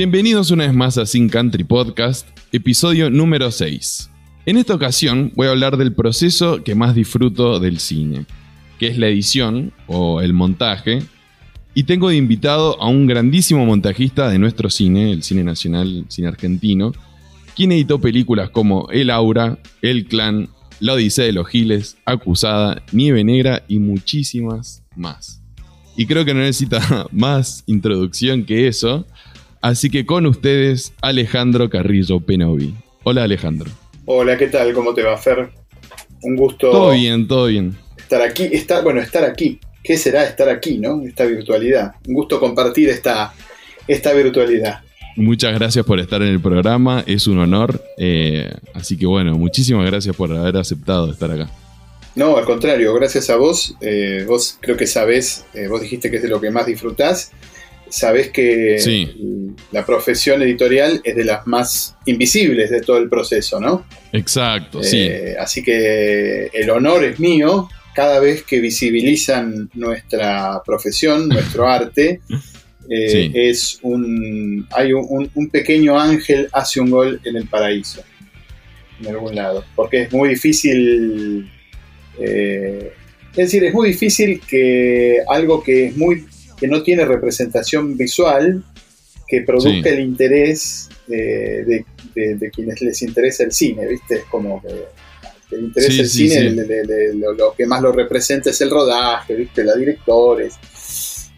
Bienvenidos una vez más a Sin Country Podcast, episodio número 6. En esta ocasión voy a hablar del proceso que más disfruto del cine, que es la edición o el montaje, y tengo de invitado a un grandísimo montajista de nuestro cine, el cine nacional, cine argentino, quien editó películas como El Aura, El Clan, La Odisea de los Giles, Acusada, Nieve Negra y muchísimas más. Y creo que no necesita más introducción que eso, Así que con ustedes, Alejandro Carrillo Penovi. Hola Alejandro. Hola, ¿qué tal? ¿Cómo te va, Fer? Un gusto. Todo bien, todo bien. Estar aquí, estar, bueno, estar aquí. ¿Qué será estar aquí, no? Esta virtualidad. Un gusto compartir esta, esta virtualidad. Muchas gracias por estar en el programa, es un honor. Eh, así que bueno, muchísimas gracias por haber aceptado estar acá. No, al contrario, gracias a vos. Eh, vos creo que sabés, eh, vos dijiste que es de lo que más disfrutás sabes que la profesión editorial es de las más invisibles de todo el proceso, ¿no? Exacto, sí. Eh, así que el honor es mío cada vez que visibilizan nuestra profesión, nuestro arte. Eh, es un. Hay un, pequeño ángel hace un gol en el paraíso, en algún lado. Porque es muy difícil. Eh, es decir, es muy difícil que algo que es muy que no tiene representación visual que produzca el interés de, quienes les interesa el cine, ¿viste? Es como que el interés del cine, lo, que más lo representa es el rodaje, ¿viste? Los directores.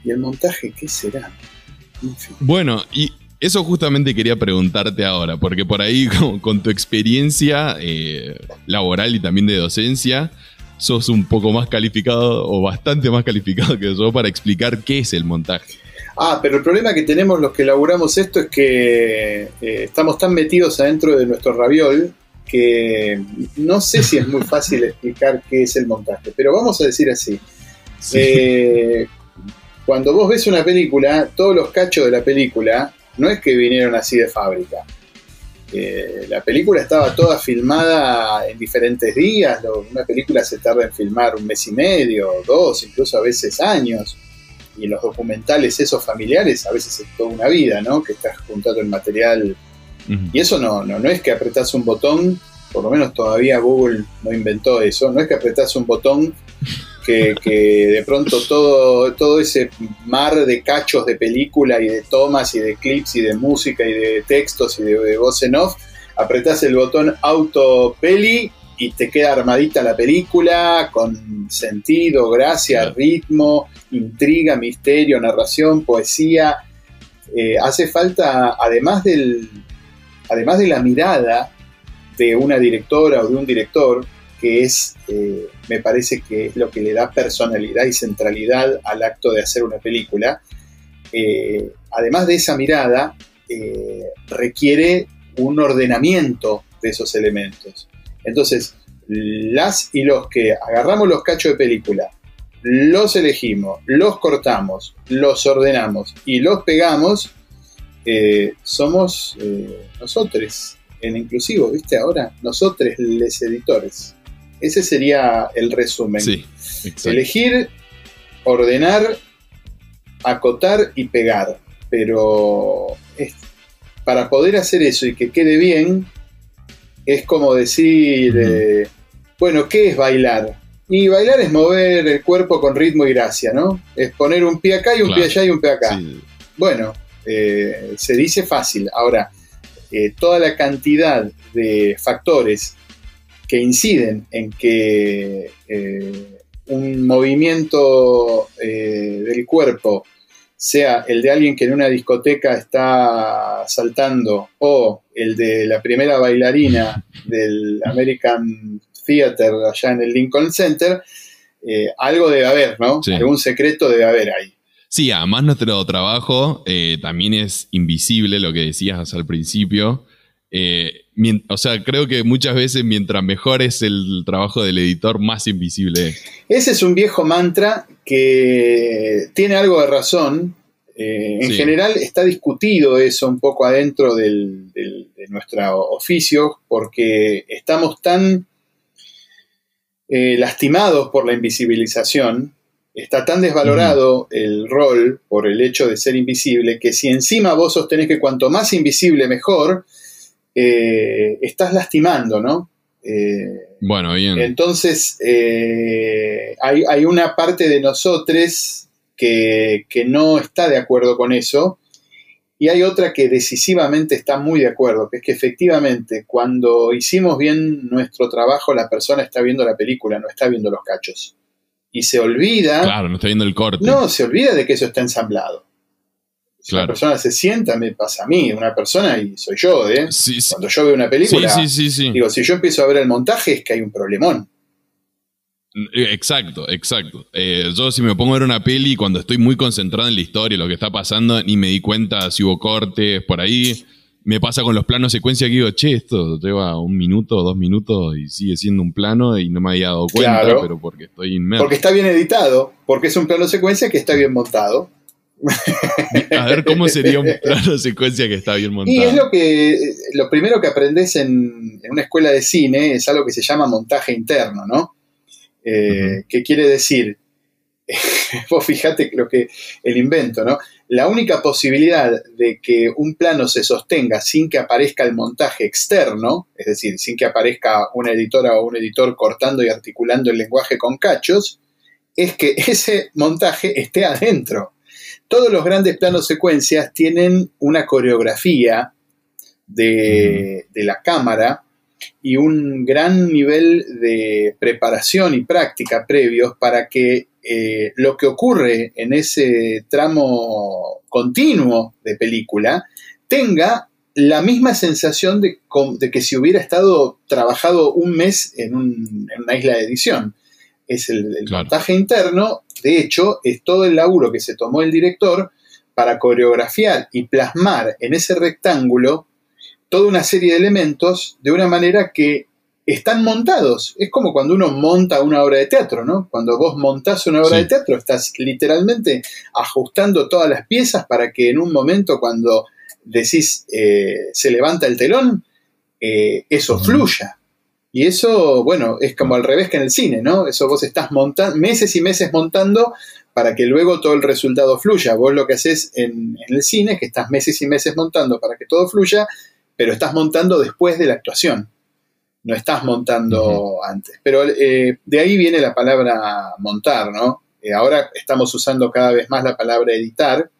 ¿Y el montaje qué será? Bueno, y eso justamente quería preguntarte ahora, porque por ahí con, tu experiencia eh, laboral y también de docencia, sos un poco más calificado o bastante más calificado que yo para explicar qué es el montaje. Ah, pero el problema que tenemos los que elaboramos esto es que eh, estamos tan metidos adentro de nuestro raviol que no sé si es muy fácil explicar qué es el montaje, pero vamos a decir así. Eh, cuando vos ves una película, todos los cachos de la película no es que vinieron así de fábrica la película estaba toda filmada en diferentes días, una película se tarda en filmar un mes y medio, dos, incluso a veces años, y en los documentales esos familiares a veces es toda una vida, ¿no? Que estás juntando el material, y eso no, no, no es que apretás un botón, por lo menos todavía Google no inventó eso, no es que apretás un botón que, de pronto todo, todo ese mar de cachos de película y de tomas y de clips y de música y de textos y de, voz en off, apretás el botón auto peli y te queda armadita la película con sentido, gracia, ritmo, intriga, misterio, narración, poesía. Eh, hace falta, además, del, además de la mirada de una directora o de un director, que es, eh, me parece que es lo que le da personalidad y centralidad al acto de hacer una película. Eh, además de esa mirada, eh, requiere un ordenamiento de esos elementos. Entonces, las y los que agarramos los cachos de película, los elegimos, los cortamos, los ordenamos y los pegamos, somos nosotros, en inclusivo, ¿viste? Ahora, nosotros, les editores. Ese sería el resumen. Sí, Elegir, ordenar, acotar y pegar. Pero para poder hacer eso y que quede bien, es como decir, eh, bueno, ¿qué es bailar? Y bailar es mover el cuerpo con ritmo y gracia, ¿no? Es poner un pie acá y un pie allá y un pie acá. Bueno, eh, se dice fácil. Ahora, eh, toda la cantidad de factores que inciden en que eh, un movimiento eh, del cuerpo sea el de alguien que en una discoteca está saltando o el de la primera bailarina del American Theater allá en el Lincoln Center, eh, algo debe haber, ¿no? Algún secreto debe haber ahí. Sí, además nuestro trabajo también es invisible, lo que decías al principio. Eh, o sea, creo que muchas veces mientras mejor es el trabajo del editor, más invisible es. Ese es un viejo mantra que tiene algo de razón. Eh, en general está discutido eso un poco adentro de nuestro oficio porque estamos tan eh, lastimados por la invisibilización está tan desvalorado el rol por el hecho de ser invisible que si encima vos sostenés que cuanto más invisible mejor, eh, estás lastimando, ¿no? Eh, bueno, bien. Entonces, eh, hay, una parte de nosotros que, que, no está de acuerdo con eso y hay otra que decisivamente está muy de acuerdo, que es que efectivamente cuando hicimos bien nuestro trabajo, la persona está viendo la película, no está viendo los cachos y se olvida. Claro, no está viendo el corte. No, se olvida de que eso está ensamblado. Si una persona se sienta, me pasa a mí, una persona y soy yo, ¿eh? Cuando yo veo una película, digo, si yo empiezo a ver el montaje es que hay un problemón. Eh, exacto, exacto. Eh, yo si me pongo a ver una peli cuando estoy muy concentrado en la historia, lo que está pasando, ni me di cuenta si hubo cortes por ahí me pasa con los planos secuencia que digo, che, esto lleva un minuto, dos minutos y sigue siendo un plano y no me había dado cuenta, pero porque estoy inmerso. Porque está bien editado, porque es un plano secuencia que está bien montado. A ver cómo sería un plano secuencia que está bien montado. Y es lo que lo primero que aprendes en, una escuela de cine es algo que se llama montaje interno, ¿no? Eh, ¿Qué quiere decir? Vos fijate lo que el invento, ¿no? la única posibilidad de que un plano se sostenga sin que aparezca el montaje externo, es decir, sin que aparezca una editora o un editor cortando y articulando el lenguaje con cachos, es que ese montaje esté adentro. Todos los grandes planos secuencias tienen una coreografía de, de la cámara y un gran nivel de preparación y práctica previos para que eh, lo que ocurre en ese tramo continuo de película tenga la misma sensación de, que si hubiera estado trabajado un mes en, una isla de edición. Es el, montaje interno, de hecho, es todo el laburo que se tomó el director para coreografiar y plasmar en ese rectángulo toda una serie de elementos de una manera que están montados. Es como cuando uno monta una obra de teatro, ¿no? Cuando vos montás una obra de teatro, estás literalmente ajustando todas las piezas para que en un momento cuando decís eh, se levanta el telón, eh, eso fluya. Y eso, bueno, es como al revés que en el cine, ¿no? Eso vos estás montando, meses y meses montando para que luego todo el resultado fluya. Vos lo que haces en, en el cine es que estás meses y meses montando para que todo fluya, pero estás montando después de la actuación no estás montando antes. Pero eh, de ahí viene la palabra montar, ¿no? Eh, ahora estamos usando cada vez más la palabra editar,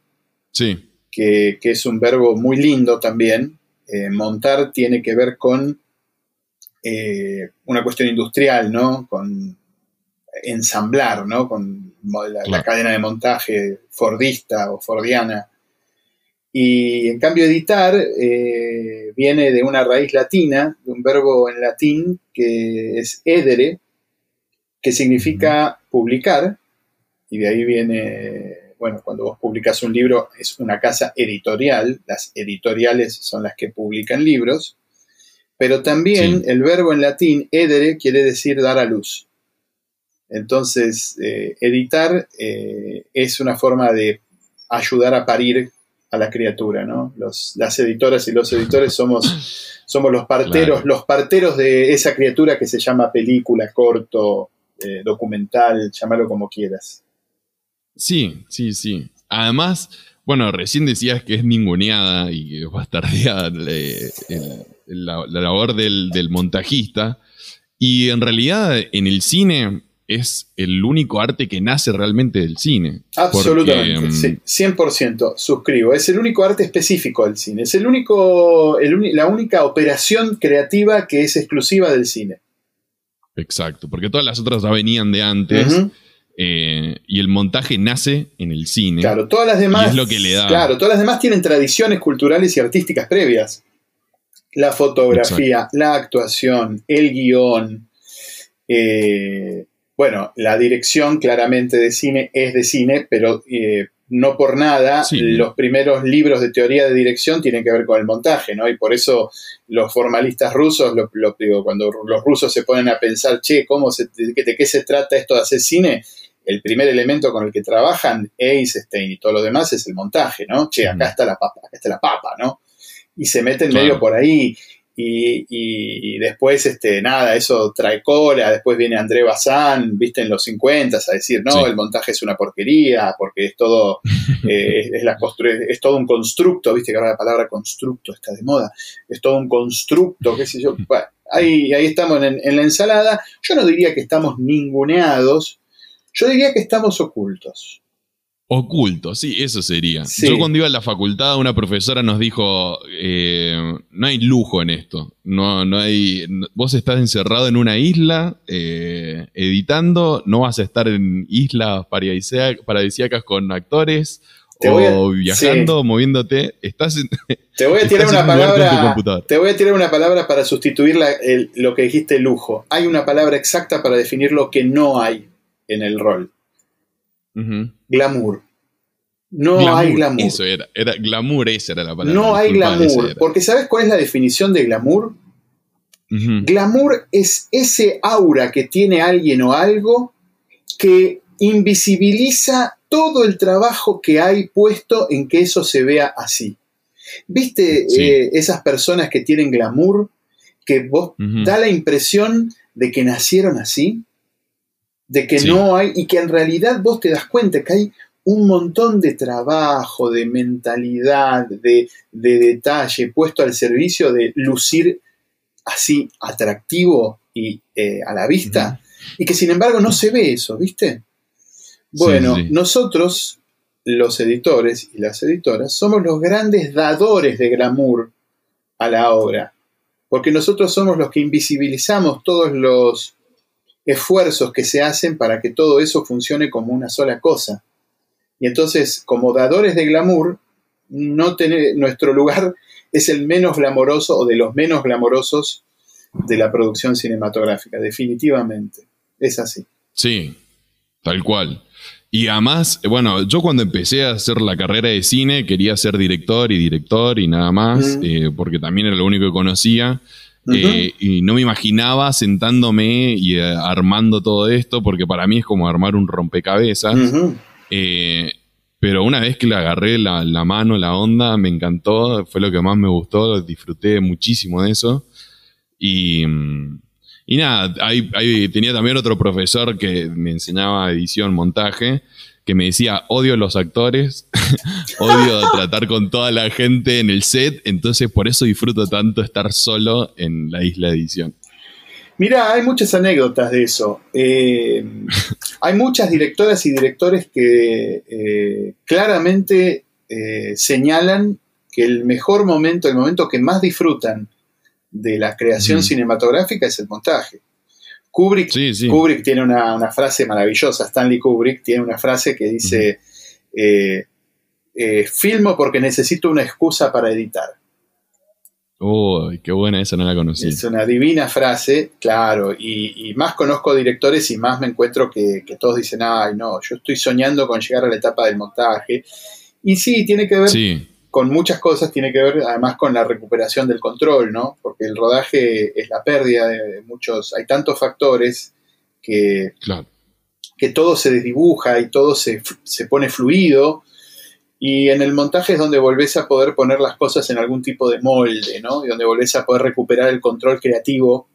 sí. que, es un verbo muy lindo también. Eh, montar tiene que ver con una cuestión industrial, ¿no? Con ensamblar, ¿no? Con la cadena de montaje fordista o fordiana. Y en cambio editar eh, viene de una raíz latina, de un verbo en latín que es edere, que significa publicar, y de ahí viene, bueno, cuando vos publicas un libro es una casa editorial, las editoriales son las que publican libros, pero también el verbo en latín edere quiere decir dar a luz. Entonces, eh, editar eh, es una forma de ayudar a parir a la criatura, ¿no? las editoras y los editores somos, somos los parteros, los parteros de esa criatura que se llama película, corto, eh, documental, llámalo como quieras. Sí, sí, sí. Además, bueno, recién decías que es ninguneada y que bastardeada eh, la, la, labor del, del montajista. Y en realidad en el cine es el único arte que nace realmente del cine. Absolutamente, sí, 100%, suscribo. Es el único arte específico del cine. Es el único, la única operación creativa que es exclusiva del cine. Exacto, porque todas las otras ya venían de antes. Eh, y el montaje nace en el cine. Claro, todas las demás. es lo que le da. Claro, todas las demás tienen tradiciones culturales y artísticas previas. La fotografía, la actuación, el guion, eh, bueno, la dirección claramente de cine es de cine, pero eh, no por nada los primeros libros de teoría de dirección tienen que ver con el montaje, ¿no? Y por eso los formalistas rusos, lo, digo, cuando los rusos se ponen a pensar, che, ¿cómo se, de, qué se trata esto de hacer cine? El primer elemento con el que trabajan Einstein y todo lo demás es el montaje, ¿no? Che, acá está la papa, acá está la papa, ¿no? Y se meten medio por ahí. Y, después, este, nada, eso trae cola, después viene André Bazán, viste, en los 50 a decir, no, el montaje es una porquería, porque es todo, eh, es, la es todo un constructo, viste que ahora la palabra constructo está de moda, es todo un constructo, qué sé yo, bueno, ahí, ahí estamos en, en la ensalada, yo no diría que estamos ninguneados, yo diría que estamos ocultos. Oculto, sí, eso sería. Yo cuando iba a la facultad, una profesora nos dijo, eh, no hay lujo en esto. No, no hay, vos estás encerrado en una isla eh, editando, no vas a estar en islas paradisíacas con actores o viajando, moviéndote. Estás te voy a tirar una palabra. Te voy a tirar una palabra para sustituir lo que dijiste lujo. Hay una palabra exacta para definir lo que no hay en el rol. Glamour. No hay glamour. Eso era, era glamour, esa era la palabra. No hay glamour, porque ¿sabes cuál es la definición de glamour? Glamour es ese aura que tiene alguien o algo que invisibiliza todo el trabajo que hay puesto en que eso se vea así. ¿Viste eh, esas personas que tienen glamour? Que vos da la impresión de que nacieron así de que no hay, y que en realidad vos te das cuenta que hay un montón de trabajo, de mentalidad, de, detalle puesto al servicio de lucir así atractivo y eh, a la vista, y que sin embargo no se ve eso, ¿viste? Bueno, nosotros, los editores y las editoras, somos los grandes dadores de glamour a la obra, porque nosotros somos los que invisibilizamos todos los esfuerzos que se hacen para que todo eso funcione como una sola cosa. Y entonces, como dadores de glamour, no tener, nuestro lugar es el menos glamoroso o de los menos glamorosos de la producción cinematográfica, definitivamente. Es así. Sí, tal cual. Y además, bueno, yo cuando empecé a hacer la carrera de cine quería ser director y director y nada más, eh, porque también era lo único que conocía. Eh, y no me imaginaba sentándome y eh, armando todo esto, porque para mí es como armar un rompecabezas. Eh, pero una vez que le agarré la, mano, la onda, me encantó, fue lo que más me gustó, disfruté muchísimo de eso. Y, mm, y nada, tenía también otro profesor que me enseñaba edición, montaje, que me decía, odio a los actores, odio tratar con toda la gente en el set, entonces por eso disfruto tanto estar solo en la isla de edición. Mira, hay muchas anécdotas de eso. Eh, hay muchas directoras y directores que eh, claramente eh, señalan que el mejor momento, el momento que más disfrutan de la creación cinematográfica es el montaje. Kubrick, Kubrick tiene una, frase maravillosa, Stanley Kubrick tiene una frase que dice, eh, eh, filmo porque necesito una excusa para editar. Uy, qué buena esa, no la conocí. Es una divina frase, claro, y, más conozco directores y más me encuentro que, que, todos dicen, ay, no, yo estoy soñando con llegar a la etapa del montaje. Y sí, tiene que ver sí con muchas cosas tiene que ver además con la recuperación del control, ¿no? Porque el rodaje es la pérdida de muchos, hay tantos factores que, que todo se desdibuja y todo se, pone fluido. Y en el montaje es donde volvés a poder poner las cosas en algún tipo de molde, ¿no? Y donde volvés a poder recuperar el control creativo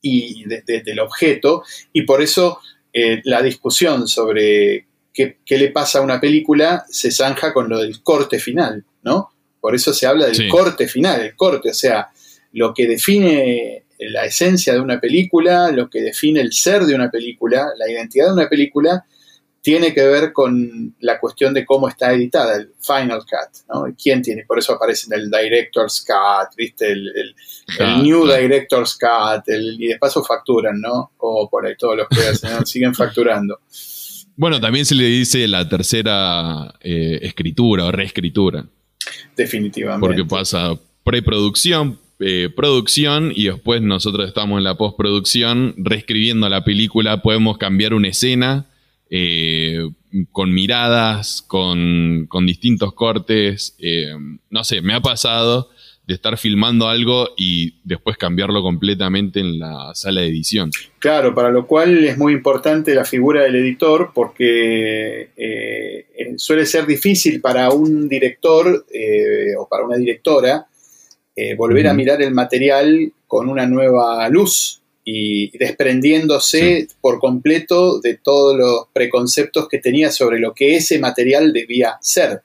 y del objeto. Y por eso eh, la discusión sobre qué, le pasa a una película se zanja con lo del corte final, ¿no? Por eso se habla del corte final, el corte, o sea, lo que define la esencia de una película, lo que define el ser de una película, la identidad de una película, tiene que ver con la cuestión de cómo está editada, el Final Cut, ¿no? ¿Quién tiene? Por eso aparece en el Director's Cut, ¿viste? El, New Director's Cut, y de paso facturan, ¿no? O por ahí todos los que hacen, siguen facturando. Bueno, también se le dice la tercera eh, escritura o reescritura. Definitivamente. Porque pasa preproducción, eh, producción y después nosotros estamos en la postproducción reescribiendo la película. Podemos cambiar una escena eh, con miradas, con, con distintos cortes. no sé, me ha pasado de estar filmando algo y después cambiarlo completamente en la sala de edición. Claro, para lo cual es muy importante la figura del editor porque eh, eh, suele ser difícil para un director eh, o para una directora eh, volver a mirar el material con una nueva luz y desprendiéndose por completo de todos los preconceptos que tenía sobre lo que ese material debía ser.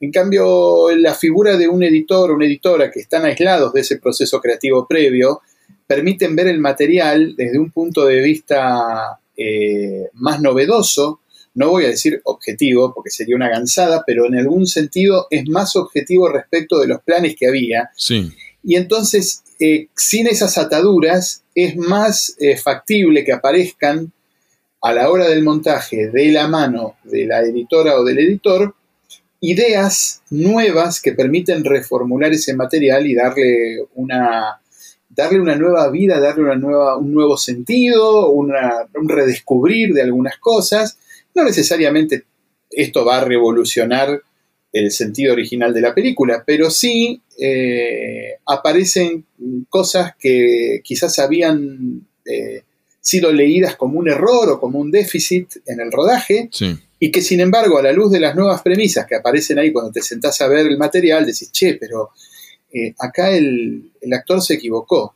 En cambio, la figura de un editor o una editora que están aislados de ese proceso creativo previo, permiten ver el material desde un punto de vista eh, más novedoso, no voy a decir objetivo, porque sería una gansada, pero en algún sentido es más objetivo respecto de los planes que había. Sí. Y entonces, eh, sin esas ataduras, es más eh, factible que aparezcan a la hora del montaje de la mano de la editora o del editor ideas nuevas que permiten reformular ese material y darle una, darle una nueva vida, darle una nueva, un nuevo sentido, un redescubrir de algunas cosas. No necesariamente esto va a revolucionar el sentido original de la película, pero sí eh, aparecen cosas que quizás habían eh, sido leídas como un error o como un déficit en el rodaje y que sin embargo a la luz de las nuevas premisas que aparecen ahí cuando te sentás a ver el material decís, che, pero eh, acá el, actor se equivocó.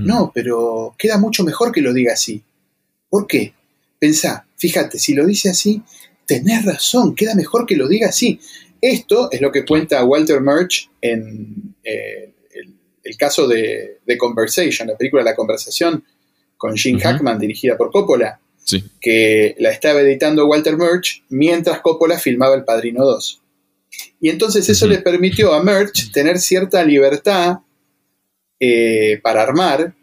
No, pero queda mucho mejor que lo diga así. ¿Por qué? Pensá, fíjate, si lo dice así, tenés razón, queda mejor que lo diga así. Esto es lo que cuenta Walter Murch en eh, el, caso de The Conversation, la película La Conversación con Gene Hackman, dirigida por Coppola, que la estaba editando Walter Murch mientras Coppola filmaba El Padrino 2. Y entonces eso le permitió a Murch tener cierta libertad eh, para armar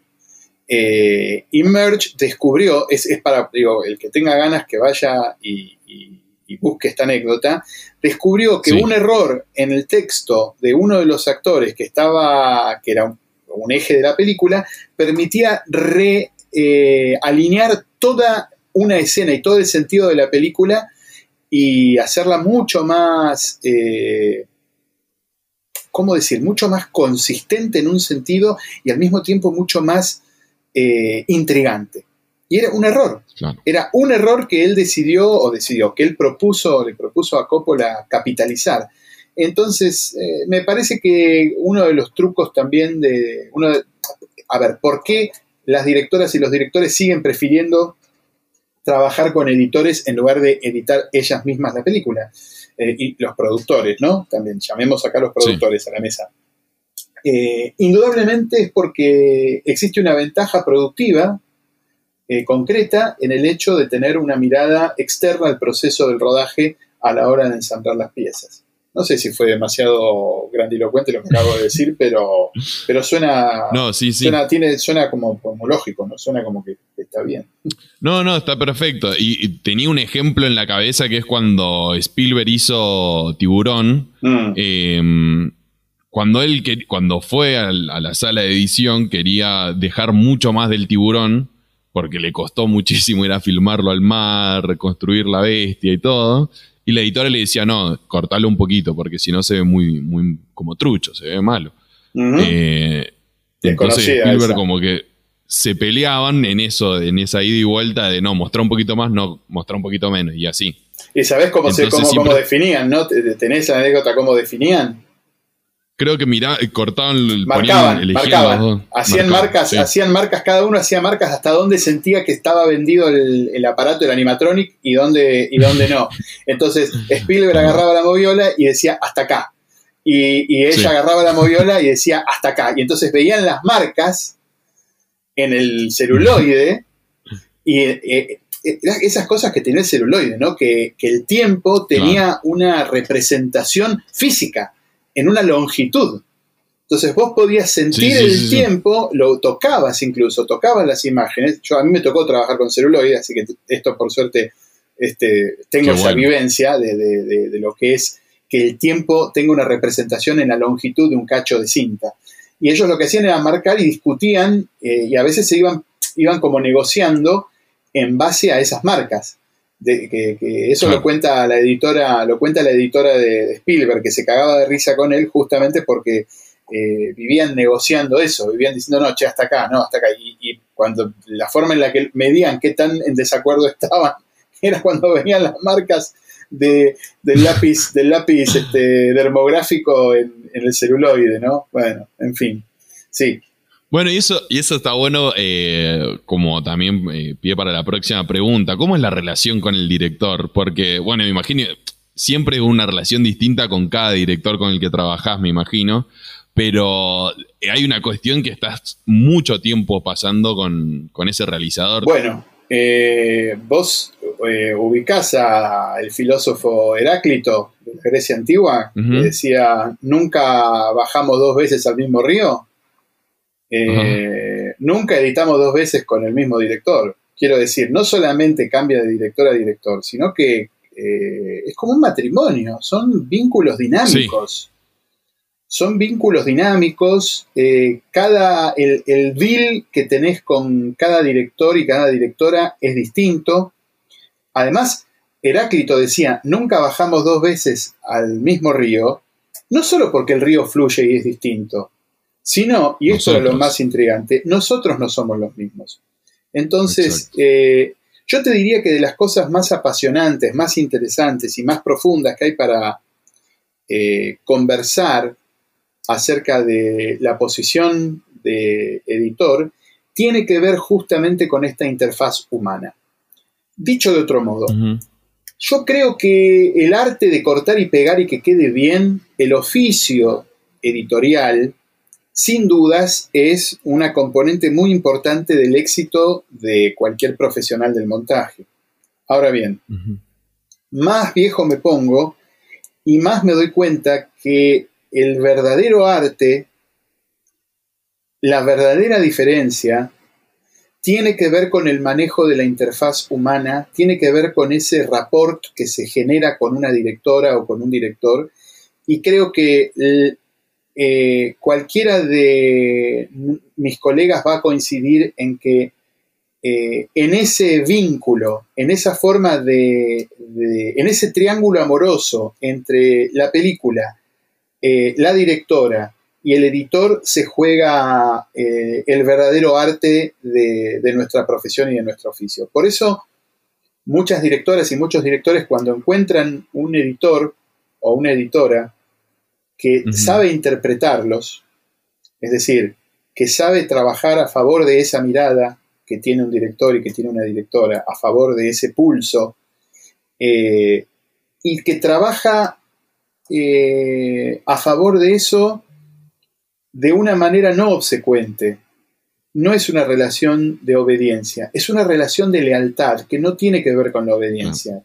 eh, y Merge descubrió, es, para, digo, el que tenga ganas que vaya y, busque esta anécdota, descubrió que un error en el texto de uno de los actores que estaba, que era un, eje de la película, permitía realinear eh, toda una escena y todo el sentido de la película y hacerla mucho más, eh, ¿cómo decir? Mucho más consistente en un sentido y al mismo tiempo mucho más eh, intrigante. Y era un error. Era un error que él decidió, o decidió, que él propuso, le propuso a Coppola capitalizar. Entonces, eh, me parece que uno de los trucos también de, uno A ver, ¿por qué las directoras y los directores siguen prefiriendo trabajar con editores en lugar de editar ellas mismas la película? Eh, y los productores, ¿no? También llamemos acá a los productores a la mesa. Eh, indudablemente es porque existe una ventaja productiva eh, concreta en el hecho de tener una mirada externa al proceso del rodaje a la hora de ensamblar las piezas. No sé si fue demasiado grandilocuente lo que acabo de decir, pero, pero suena, no, sí, sí. suena, tiene, suena como, lógico, ¿no? Suena como que está bien. No, no, está perfecto. Y, tenía un ejemplo en la cabeza que es cuando Spielberg hizo Tiburón. Mm. Em, cuando él cuando fue a la sala de edición quería dejar mucho más del tiburón porque le costó muchísimo ir a filmarlo al mar, reconstruir la bestia y todo. Y la editora le decía, no, cortalo un poquito, porque si no se ve muy, muy como trucho, se ve malo. Eh, entonces Spielberg como que se peleaban en eso, en esa ida y vuelta de no, mostrar un poquito más, no, mostrar un poquito menos, y así. Y sabes cómo, se, cómo definían, ¿no? ¿Tenés anécdota cómo definían? Creo que mira, cortaban, marcaban, marcaban. Hacían marcas, hacían marcas, cada uno hacía marcas hasta donde sentía que estaba vendido el, aparato, el animatronic, y dónde, y dónde no. Entonces, Spielberg agarraba la moviola y decía hasta acá. Y, ella agarraba la moviola y decía hasta acá. Y entonces veían las marcas en el celuloide y eh, eh, esas cosas que tenía el celuloide, ¿no? Que, el tiempo tenía una representación física en una longitud. Entonces vos podías sentir el tiempo, lo tocabas incluso, tocabas las imágenes. Yo a mí me tocó trabajar con celuloide, así que esto por suerte este, tengo esa vivencia de, lo que es que el tiempo tenga una representación en la longitud de un cacho de cinta. Y ellos lo que hacían era marcar y discutían eh, y a veces se iban, iban como negociando en base a esas marcas que, eso lo cuenta la editora, lo cuenta la editora de, Spielberg, que se cagaba de risa con él justamente porque eh, vivían negociando eso, vivían diciendo, no, che, hasta acá, no, hasta acá. Y, cuando la forma en la que medían qué tan en desacuerdo estaban, era cuando venían las marcas del lápiz, del lápiz este, dermográfico en, el celuloide, ¿no? Bueno, en fin. Sí. Bueno, y eso, y eso está bueno, eh, como también eh, pie para la próxima pregunta. ¿Cómo es la relación con el director? Porque, bueno, me imagino, siempre una relación distinta con cada director con el que trabajás, me imagino pero hay una cuestión que estás mucho tiempo pasando con, ese realizador. Bueno, eh, vos eh, ubicás al filósofo Heráclito de Grecia antigua, que decía, nunca bajamos dos veces al mismo río, eh, nunca editamos dos veces con el mismo director. Quiero decir, no solamente cambia de director a director, sino que es como un matrimonio, son vínculos dinámicos son vínculos dinámicos, eh, cada, el, el, deal que tenés con cada director y cada directora es distinto. Además, Heráclito decía, nunca bajamos dos veces al mismo río, no solo porque el río fluye y es distinto, sino, y esto es lo más intrigante, nosotros no somos los mismos. Entonces, eh, yo te diría que de las cosas más apasionantes, más interesantes y más profundas que hay para eh, conversar acerca de la posición de editor tiene que ver justamente con esta interfaz humana. Dicho de otro modo, yo creo que el arte de cortar y pegar y que quede bien, el oficio editorial, sin dudas es una componente muy importante del éxito de cualquier profesional del montaje. Ahora bien, más viejo me pongo y más me doy cuenta que el verdadero arte, la verdadera diferencia, tiene que ver con el manejo de la interfaz humana, tiene que ver con ese rapport que se genera con una directora o con un director, y creo que eh, cualquiera de mis colegas va a coincidir en que eh, en ese vínculo, en esa forma de, en ese triángulo amoroso entre la película, eh, la directora y el editor se juega el verdadero arte de, nuestra profesión y de nuestro oficio. Por eso, muchas directoras y muchos directores cuando encuentran un editor o una editora que sabe interpretarlos, es decir, que sabe trabajar a favor de esa mirada que tiene un director y que tiene una directora, a favor de ese pulso, eh, y que trabaja eh, a favor de eso de una manera no obsecuente. No es una relación de obediencia, es una relación de lealtad que no tiene que ver con la obediencia.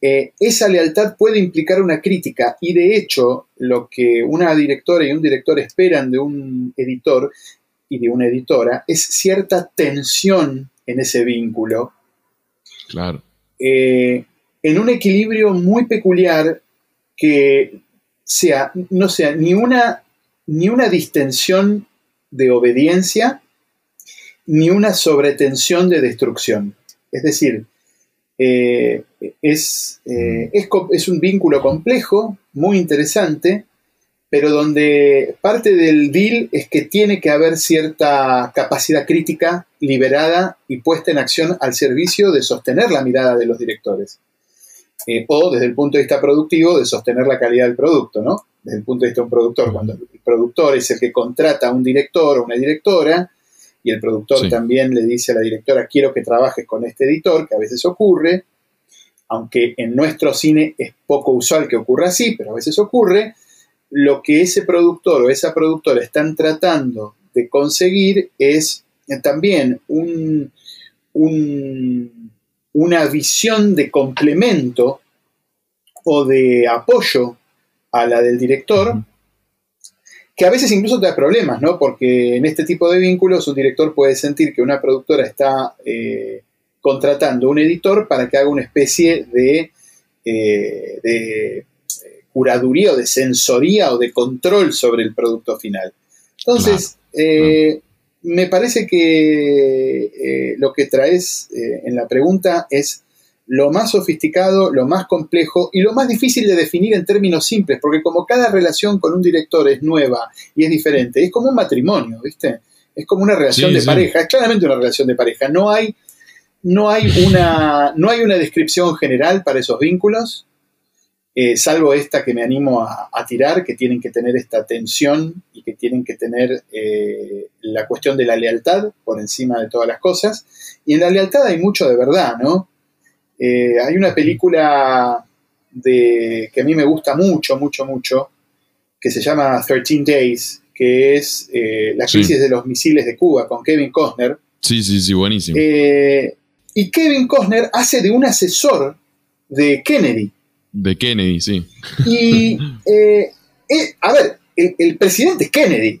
Eh, esa lealtad puede implicar una crítica y de hecho lo que una directora y un director esperan de un editor y de una editora es cierta tensión en ese vínculo. Claro. Eh, en un equilibrio muy peculiar que sea, no sea ni una, ni una distensión de obediencia, ni una sobretensión de destrucción. Es decir, eh, es, eh, es, es, un vínculo complejo, muy interesante, pero donde parte del deal es que tiene que haber cierta capacidad crítica liberada y puesta en acción al servicio de sostener la mirada de los directores. Eh, o desde el punto de vista productivo de sostener la calidad del producto, ¿no? Desde el punto de vista de un productor, cuando el productor es el que contrata a un director o una directora, y el productor también le dice a la directora, quiero que trabajes con este editor, que a veces ocurre, aunque en nuestro cine es poco usual que ocurra así, pero a veces ocurre, lo que ese productor o esa productora están tratando de conseguir es también un, un una visión de complemento o de apoyo a la del director, que a veces incluso te da problemas, ¿no? Porque en este tipo de vínculos un director puede sentir que una productora está eh, contratando un editor para que haga una especie de, eh, de eh, curaduría o de sensoría o de control sobre el producto final. Entonces, me parece que eh, lo que traes eh, en la pregunta es lo más sofisticado, lo más complejo y lo más difícil de definir en términos simples, porque como cada relación con un director es nueva y es diferente, es como un matrimonio, ¿viste? Es como una relación de pareja, es claramente una relación de pareja. No hay, no hay, una, no hay una descripción general para esos vínculos. eh, salvo esta que me animo a, tirar, que tienen que tener esta tensión y que tienen que tener eh, la cuestión de la lealtad por encima de todas las cosas. Y en la lealtad hay mucho de verdad, ¿no? Eh, hay una película de, que a mí me gusta mucho, mucho, mucho, que se llama 13 Days, que es la crisis de los misiles de Cuba con Kevin Costner. Sí, sí, sí, buenísimo. y Kevin Costner hace de un asesor de Kennedy. De Kennedy, sí. Y, eh, eh, a ver, el, presidente es Kennedy.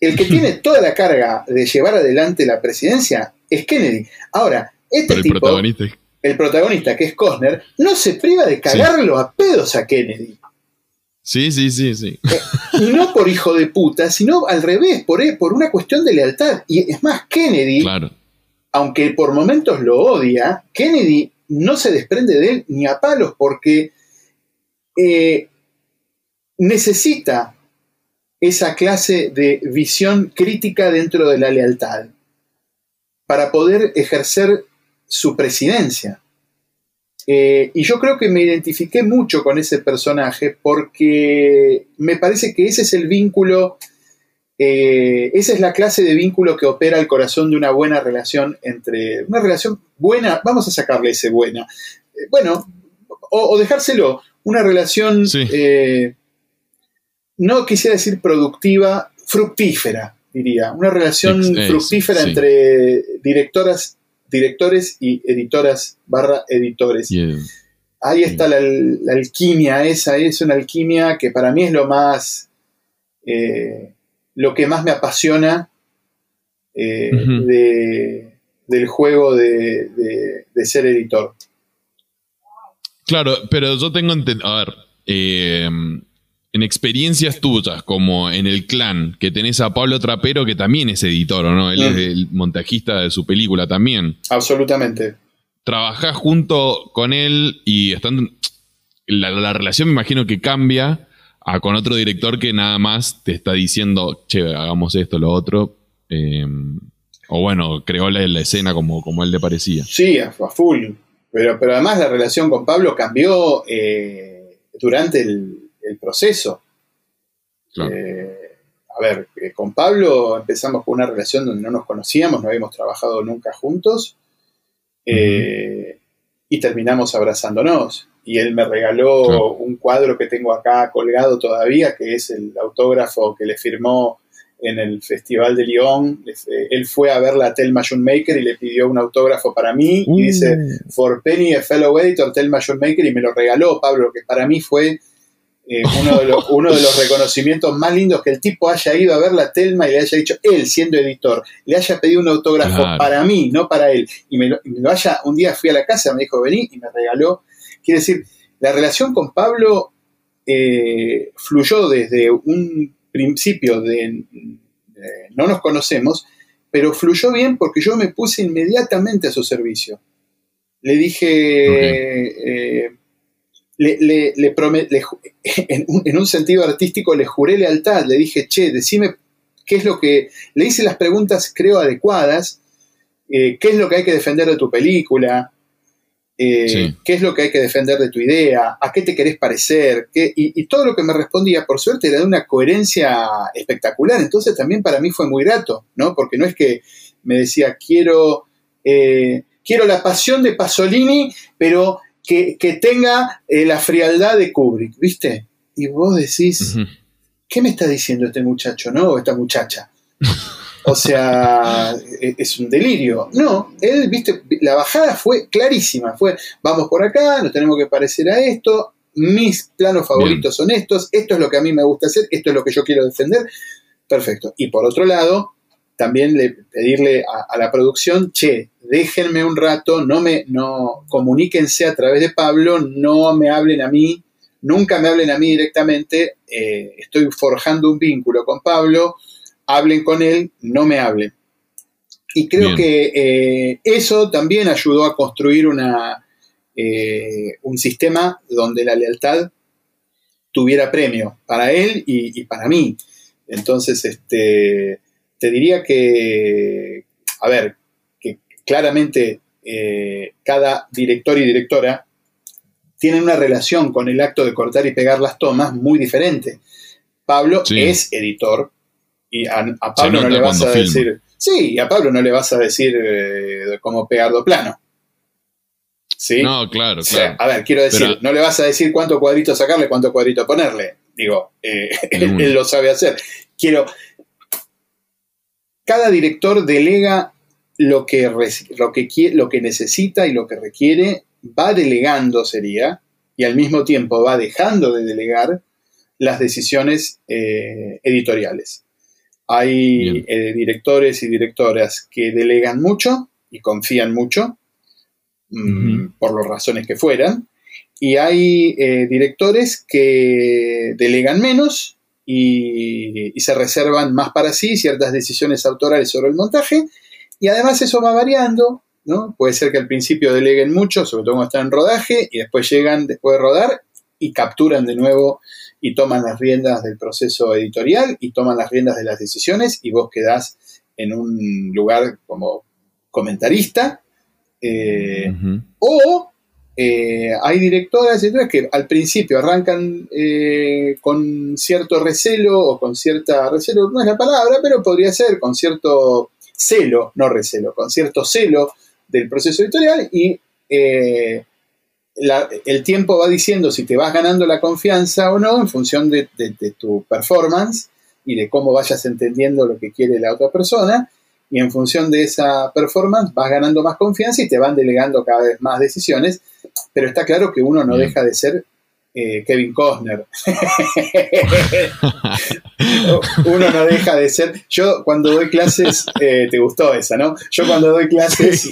El que tiene toda la carga de llevar adelante la presidencia es Kennedy. Ahora, este el tipo, protagonista. El protagonista, que es Costner, no se priva de cagarlo a pedos a Kennedy. Sí, sí, sí, sí. Eh, y no por hijo de puta, sino al revés, por, por una cuestión de lealtad. Y es más, Kennedy, aunque por momentos lo odia, Kennedy no se desprende de él ni a palos porque eh, necesita esa clase de visión crítica dentro de la lealtad para poder ejercer su presidencia. Eh, y yo creo que me identifiqué mucho con ese personaje porque me parece que ese es el vínculo eh, esa es la clase de vínculo que opera el corazón de una buena relación entre. Una relación buena, vamos a sacarle ese buena. Eh, bueno, o, dejárselo, una relación. No quisiera decir productiva, fructífera, diría. Una relación fructífera entre directoras, directores y editoras barra editores. Ahí está la, alquimia, esa es una alquimia que para mí es lo más lo que más me apasiona eh, del juego de, ser editor. Claro, pero yo tengo entendido, a ver, eh, en experiencias tuyas, como en el clan, que tenés a Pablo Trapero, que también es editor, ¿no? Él es mm. el montajista de su película también. Absolutamente. Trabajás junto con él y están. la relación me imagino que cambia a con otro director que nada más te está diciendo, che, hagamos esto, lo otro. Eh, o bueno, creó la, escena como, como él le parecía. Sí, a, full. Pero, pero además la relación con Pablo cambió eh, durante el, proceso. Eh, a ver, con Pablo empezamos con una relación donde no nos conocíamos, no habíamos trabajado nunca juntos. Y terminamos abrazándonos y él me regaló un cuadro que tengo acá colgado todavía, que es el autógrafo que le firmó en el Festival de Lyon. Eh, él fue a ver la Telma Maker y le pidió un autógrafo para mí y dice, for Penny, a fellow editor, Telma Maker y me lo regaló Pablo, que para mí fue eh, uno, de los, uno, de los, reconocimientos más lindos que el tipo haya ido a ver la Telma y le haya dicho, él siendo editor, le haya pedido un autógrafo para mí, no para él. Y me, lo, y me lo haya, un día fui a la casa, me dijo, vení y me regaló Quiere decir, la relación con Pablo eh, fluyó desde un principio de, no nos conocemos, pero fluyó bien porque yo me puse inmediatamente a su servicio. Le dije, eh, le, en, un, sentido artístico le juré lealtad, le dije, che, decime qué es lo que, le hice las preguntas creo adecuadas, eh, qué es lo que hay que defender de tu película, eh, qué es lo que hay que defender de tu idea, a qué te querés parecer, y, todo lo que me respondía, por suerte, era de una coherencia espectacular. Entonces también para mí fue muy grato, ¿no? Porque no es que me decía, quiero, eh, quiero la pasión de Pasolini, pero que, tenga eh, la frialdad de Kubrick, ¿viste? Y vos decís, ¿qué me está diciendo este muchacho, no? O esta muchacha. O sea, e, es un delirio. No, él, viste, la bajada fue clarísima. Fue, vamos por acá, nos tenemos que parecer a esto. Mis planos favoritos son estos. Esto es lo que a mí me gusta hacer. Esto es lo que yo quiero defender. Perfecto. Y por otro lado, también le, pedirle a, la producción, che, déjenme un rato, no me, no, comuníquense a través de Pablo, no me hablen a mí, nunca me hablen a mí directamente, eh, estoy forjando un vínculo con Pablo, hablen con él, no me hablen. Y creo que eh, eso también ayudó a construir una, eh, un sistema donde la lealtad tuviera premio para él y, para mí. Entonces, este, te diría que, a ver, que claramente eh, cada director y directora tienen una relación con el acto de cortar y pegar las tomas muy diferente. Pablo es editor y a, Pablo no le vas a decir, sí, a Pablo no le vas a decir eh, cómo pegarlo plano. ¿Sí? No, claro, claro. a ver, quiero decir, no le vas a decir cuánto cuadrito sacarle, cuánto cuadrito ponerle. Digo, eh, él, lo sabe hacer. Quiero. Cada director delega lo que, lo, que lo que necesita y lo que requiere, va delegando, sería, y al mismo tiempo va dejando de delegar las decisiones eh, editoriales. Hay eh, directores y directoras que delegan mucho y confían mucho, mm, por las razones que fueran, y hay eh, directores que delegan menos y, se reservan más para sí ciertas decisiones autorales sobre el montaje, y además eso va variando, ¿no? Puede ser que al principio deleguen mucho, sobre todo cuando están en rodaje, y después llegan después de rodar y capturan de nuevo y toman las riendas del proceso editorial y toman las riendas de las decisiones y vos quedás en un lugar como comentarista. Eh, o eh, hay directoras que al principio arrancan eh, con cierto recelo o con cierta recelo, no es la palabra, pero podría ser con cierto celo, no recelo, con cierto celo del proceso editorial y el tiempo va diciendo si te vas ganando la confianza o no en función de, tu performance y de cómo vayas entendiendo lo que quiere la otra persona. Y en función de esa performance vas ganando más confianza y te van delegando cada vez más decisiones. Pero está claro que uno no deja de ser eh, Kevin Costner. uno no deja de ser. Yo cuando doy clases, eh, te gustó esa, ¿no? Yo cuando doy clases,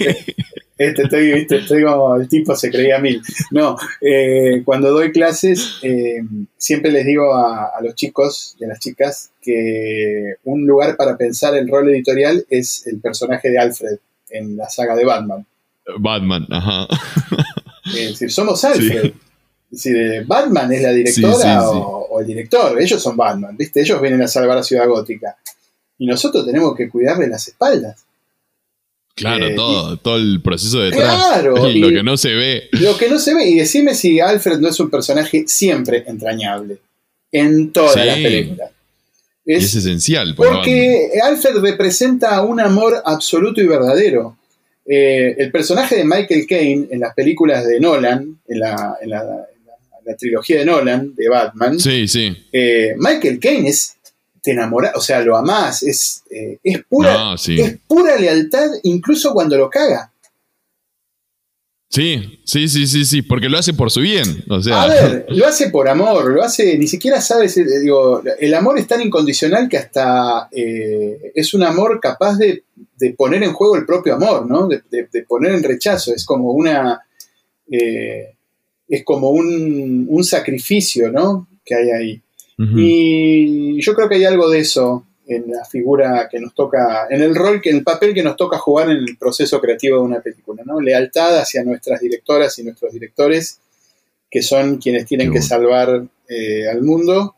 este, estoy, ¿viste? estoy como el tipo se creía mil. No, eh, cuando doy clases, eh, siempre les digo a, los chicos y a las chicas que un lugar para pensar el rol editorial es el personaje de Alfred en la saga de Batman. Batman, ajá. Es decir, somos Alfred. Es decir, Batman es la directora o, o, el director. Ellos son Batman, ¿viste? Ellos vienen a salvar a Ciudad Gótica. Y nosotros tenemos que cuidarle las espaldas. Claro, eh, todo, todo el proceso detrás. Claro. lo que no se ve. Lo que no se ve. Y decime si Alfred no es un personaje siempre entrañable. En todas las películas. Es, esencial. porque Alfred representa un amor absoluto y verdadero. Eh, el personaje de Michael Caine en las películas de Nolan, en la, trilogía de Nolan, de Batman. Sí, sí. Eh, Michael Caine es te enamoras, o sea, lo amás, es, eh, es, pura, es pura lealtad incluso cuando lo caga. Sí, sí, sí, sí, sí, porque lo hace por su bien. O sea. A ver, lo hace por amor, lo hace, ni siquiera sabes, eh, digo, el amor es tan incondicional que hasta eh, es un amor capaz de, poner en juego el propio amor, ¿no? De, poner en rechazo, es como una, es como un, un sacrificio, ¿no? Que hay ahí. Y yo creo que hay algo de eso en la figura que nos toca, en el rol, en el papel que nos toca jugar en el proceso creativo de una película, ¿no? Lealtad hacia nuestras directoras y nuestros directores, que son quienes tienen que salvar eh, al mundo,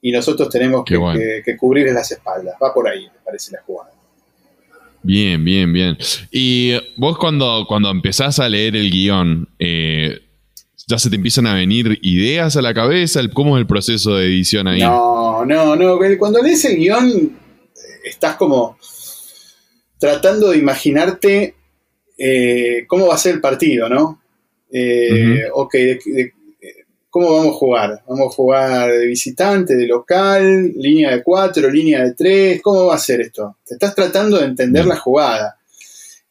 y nosotros tenemos que, cubrir las espaldas. Va por ahí, me parece la jugada. Bien, bien, bien. Y vos cuando, cuando empezás a leer el guion, eh, ya se te empiezan a venir ideas a la cabeza? ¿Cómo es el proceso de edición ahí? No, no, no. Cuando lees el guion, eh, estás como tratando de imaginarte eh, cómo va a ser el partido, ¿no? Eh, ok, ¿cómo vamos a jugar? ¿Vamos a jugar de visitante, de local, línea de cuatro, línea de tres? ¿Cómo va a ser esto? Te estás tratando de entender la jugada.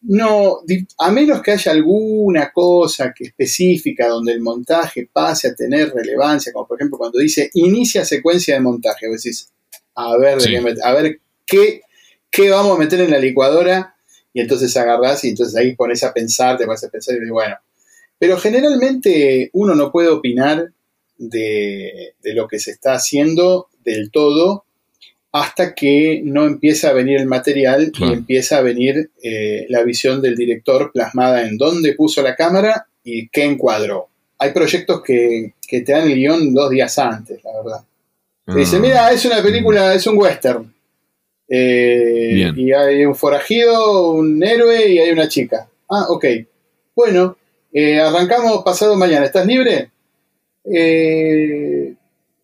No, a menos que haya alguna cosa que específica donde el montaje pase a tener relevancia, como por ejemplo cuando dice inicia secuencia de montaje, vos decís, a ver, a ver qué, qué vamos a meter en la licuadora, y entonces agarrás y entonces ahí pones a pensar, te vas a pensar y bueno. Pero generalmente uno no puede opinar de, de lo que se está haciendo del todo hasta que no empieza a venir el material y empieza a venir eh, la visión del director plasmada en dónde puso la cámara y qué encuadró. Hay proyectos que, te dan el guion dos días antes, la verdad. Te dicen, ah. mira, es una película, es un western. Eh, y hay un forajido, un héroe y hay una chica. Ah, ok. Bueno, Eh, arrancamos pasado mañana. ¿Estás libre? Eh,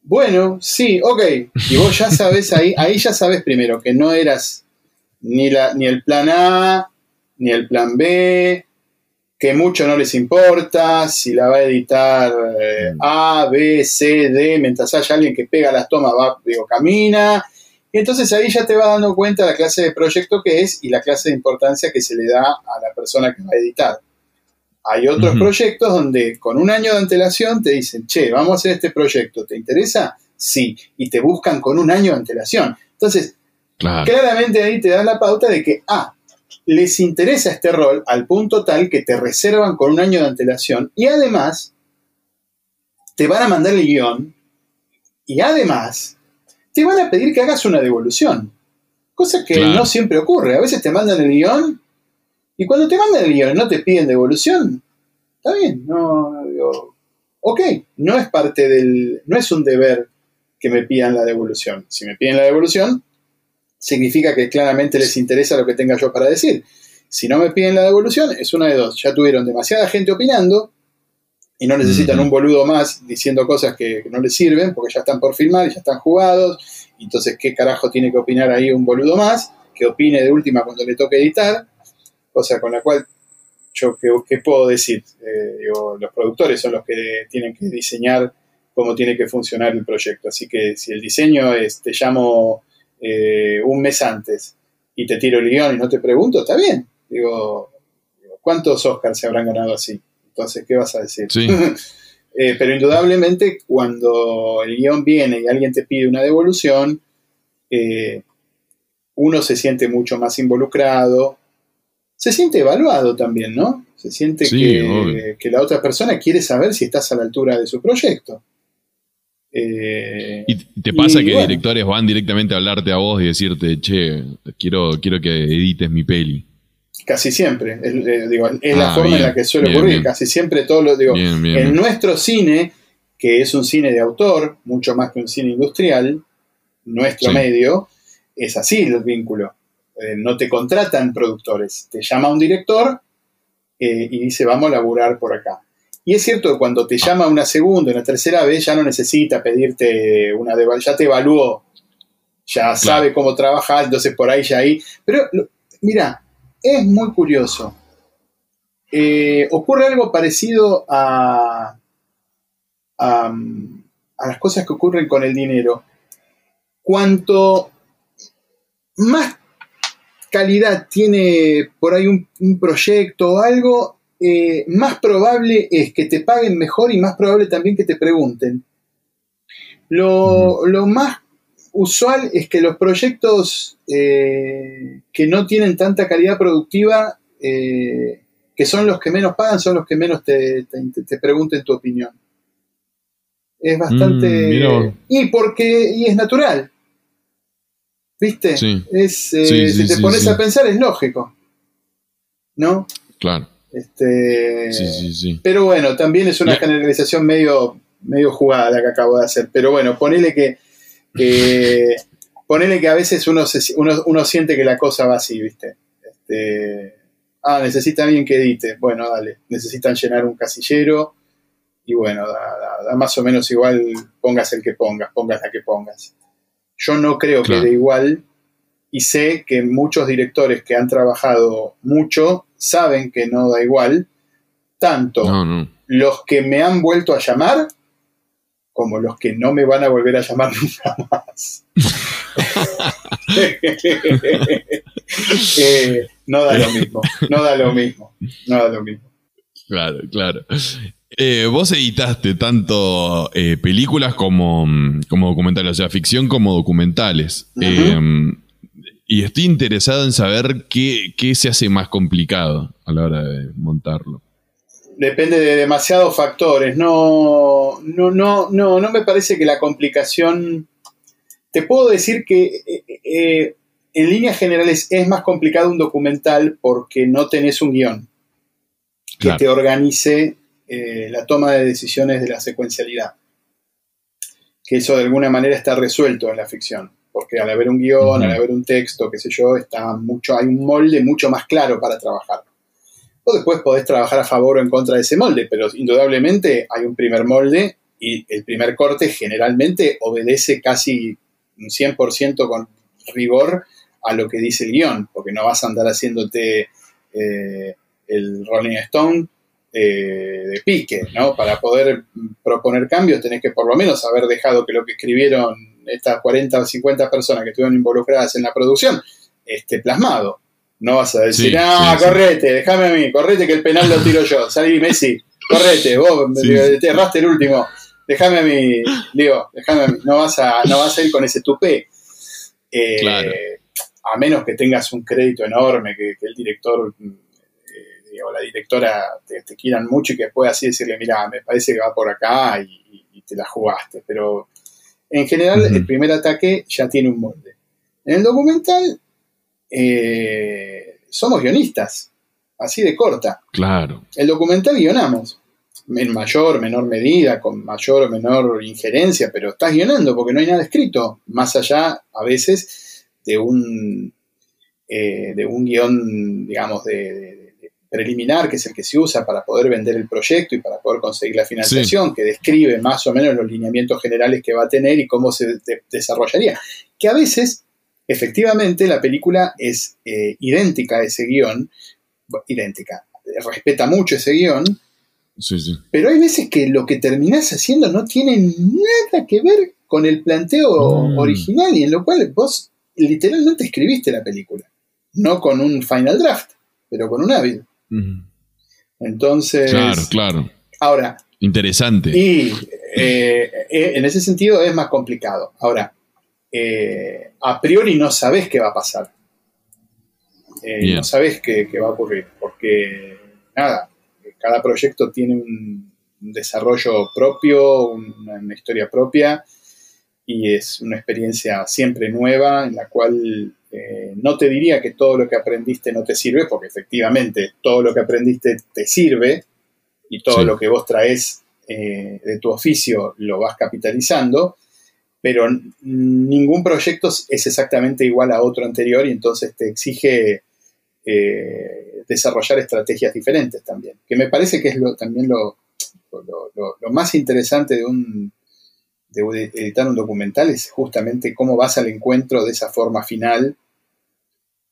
bueno, sí, ok. Y vos ya sabes ahí, ahí ya sabes primero que no eras ni, la, ni el plan A, ni el plan B, que mucho no les importa, si la va a editar eh, A, B, C, D, mientras haya alguien que pega las tomas, va, digo, camina. Y entonces ahí ya te vas dando cuenta la clase de proyecto que es y la clase de importancia que se le da a la persona que va a editar. Hay otros proyectos donde con un año de antelación te dicen, che, vamos a hacer este proyecto, ¿te interesa? Sí, y te buscan con un año de antelación. Entonces, claramente ahí te dan la pauta de que, ah, les interesa este rol al punto tal que te reservan con un año de antelación y además te van a mandar el guion y además te van a pedir que hagas una devolución. Cosa que no siempre ocurre. A veces te mandan el guion y cuando te mandan el guion no te piden devolución, está bien, no, digo, ok, no es parte del, no es un deber que me pidan la devolución. Si me piden la devolución, significa que claramente les interesa lo que tenga yo para decir. Si no me piden la devolución, es una de dos. Ya tuvieron demasiada gente opinando y no necesitan un boludo más diciendo cosas que, no les sirven porque ya están por filmar y ya están jugados. Entonces, ¿qué carajo tiene que opinar ahí un boludo más? Que opine de última cuando le toque editar cosa con la cual yo qué, puedo decir. Eh, los productores son los que tienen que diseñar cómo tiene que funcionar el proyecto. Así que si el diseño es, te llamo eh, un mes antes y te tiro el guion y no te pregunto, está bien. Digo, ¿cuántos Oscars se habrán ganado así? Entonces, ¿qué vas a decir? Eh, pero indudablemente cuando el guion viene y alguien te pide una devolución, uno se siente mucho más involucrado, se siente evaluado también, ¿no? Se siente que, la otra persona quiere saber si estás a la altura de su proyecto. Eh, ¿Y te pasa que directores van directamente a hablarte a vos y decirte, che, quiero, quiero que edites mi peli? Casi siempre, es, eh, la ah, forma en la que suele ocurrir, casi siempre todo lo digo. en nuestro cine, que es un cine de autor, mucho más que un cine industrial, nuestro medio, es así el vínculo. Eh, no te contratan productores, te llama un director eh, y dice vamos a laburar por acá. Y es cierto que cuando te llama una segunda, una tercera vez, ya no necesita pedirte una de ya te evaluó, ya sabe cómo trabajar, entonces por ahí ya ahí. Pero mira, es muy curioso. Eh, ocurre algo parecido a, a, a las cosas que ocurren con el dinero. Cuanto más calidad tiene por ahí un, proyecto o algo, eh, más probable es que te paguen mejor y más probable también que te pregunten. Lo, más usual es que los proyectos eh, que no tienen tanta calidad productiva, eh, que son los que menos pagan, son los que menos te, pregunten tu opinión. Es bastante... Mm, y porque y es natural. ¿Viste? Es, eh, si te pones a pensar es lógico. ¿No? Claro. Este, pero bueno, también es una generalización medio, medio jugada la que acabo de hacer. Pero bueno, ponele que, ponele que a veces uno, uno, siente que la cosa va así, ¿viste? Este, ah, necesita alguien que edite. Bueno, dale. Necesitan llenar un casillero. Y bueno, da más o menos igual pongas el que pongas, pongas la que pongas. Yo no creo que de igual y sé que muchos directores que han trabajado mucho saben que no da igual, tanto los que me han vuelto a llamar como los que no me van a volver a llamar nunca más. Eh, no da lo mismo, no da lo mismo, no da lo mismo. Claro, claro. Eh, vos editaste tanto eh, películas como, como, documentales, o sea, ficción como documentales. Em, y estoy interesado en saber qué, se hace más complicado a la hora de montarlo. Depende de demasiados factores. No, no, no, no, no me parece que la complicación. Te puedo decir que eh, en líneas generales es más complicado un documental porque no tenés un guion que te organice eh, la toma de decisiones de la secuencialidad. Que eso de alguna manera está resuelto en la ficción, porque al haber un guion, al haber un texto, qué sé yo, está mucho, hay un molde mucho más claro para trabajar. o después podés trabajar a favor o en contra de ese molde, pero indudablemente hay un primer molde y el primer corte generalmente obedece casi un 100% con rigor a lo que dice el guion, porque no vas a andar haciéndote eh, el Rolling Stone eh, de pique, ¿no? Para poder proponer cambios tenés que por lo menos haber dejado que lo que escribieron estas 40 o 50 personas que estuvieron involucradas en la producción esté plasmado. No vas a decir, ah, correte, déjame a mí, correte que el penal lo tiro yo. Salí Messi, correte, vos te erraste el último. Déjame a mí, digo, déjame a mí. No vas a, no vas a ir con ese tupé. Eh, a menos que tengas un crédito enorme, que, el director o la directora te, quieran mucho y que puedas así decirle, mira, me parece que va por acá y, te la jugaste. Pero en general, el primer ataque ya tiene un molde. En el documental eh, somos guionistas, así de corta. Claro. El documental guionamos, en mayor, menor medida, con mayor o menor injerencia, pero estás guionando porque no hay nada escrito, más allá a veces de un, eh, de un guion, digamos, de, preliminar, que es el que se usa para poder vender el proyecto y para poder conseguir la financiación, que describe más o menos los lineamientos generales que va a tener y cómo se desarrollaría. Que a veces Efectivamente, la película es eh, idéntica a ese guion, idéntica, respeta mucho ese guion, pero hay veces que lo que terminás haciendo no tiene nada que ver con el planteo mm. original y en lo cual vos literalmente escribiste la película, no con un final draft, pero con un hábil. Entonces... Claro, claro. Ahora... Interesante. Y eh, eh, en ese sentido es más complicado. Ahora, eh, a priori no sabes qué va a pasar. Eh, no sabes qué, va a ocurrir, porque nada, cada proyecto tiene un, desarrollo propio, una, historia propia, y es una experiencia siempre nueva en la cual eh, no te diría que todo lo que aprendiste no te sirve, porque efectivamente todo lo que aprendiste te sirve y todo lo que vos traes de tu oficio lo vas capitalizando, pero ningún proyecto es exactamente igual a otro anterior y entonces te exige eh, desarrollar estrategias diferentes también, que me parece que es lo, también lo, lo, más interesante de, un, de editar un documental, es justamente cómo vas al encuentro de esa forma final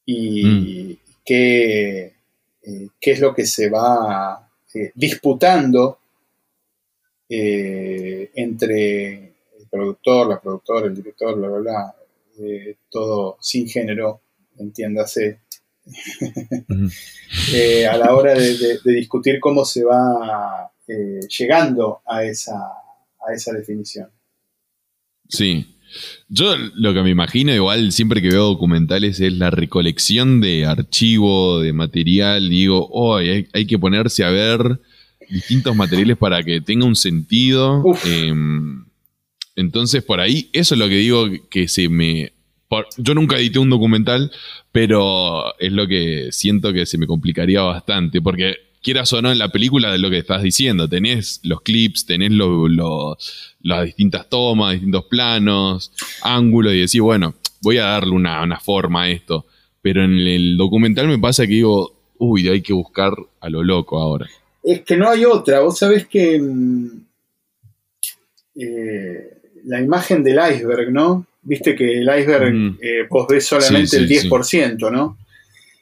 y mm. qué, eh, qué, es lo que se va eh, disputando entre productor, la productora, el director, bla, bla, bla, eh, todo sin género, entiéndase, eh, a la hora de, discutir cómo se va eh, llegando a esa, a esa definición. Sí. Yo lo que me imagino, igual siempre que veo documentales, es la recolección de archivo, de material. Digo, oh, hay, que ponerse a ver distintos materiales para que tenga un sentido. Entonces, por ahí, eso es lo que digo que se me. yo nunca edité un documental, pero es lo que siento que se me complicaría bastante, porque quieras o no en la película de lo que estás diciendo, tenés los clips, tenés las distintas tomas, distintos planos, ángulos, y decís, bueno, voy a darle una, una forma a esto. Pero en el documental me pasa que digo, uy, hay que buscar a lo loco ahora. Es que no hay otra, vos sabés que. Mm, eh, la imagen del iceberg, ¿no? Viste que el iceberg mm. eh, vos ves solamente el 10%, ¿no?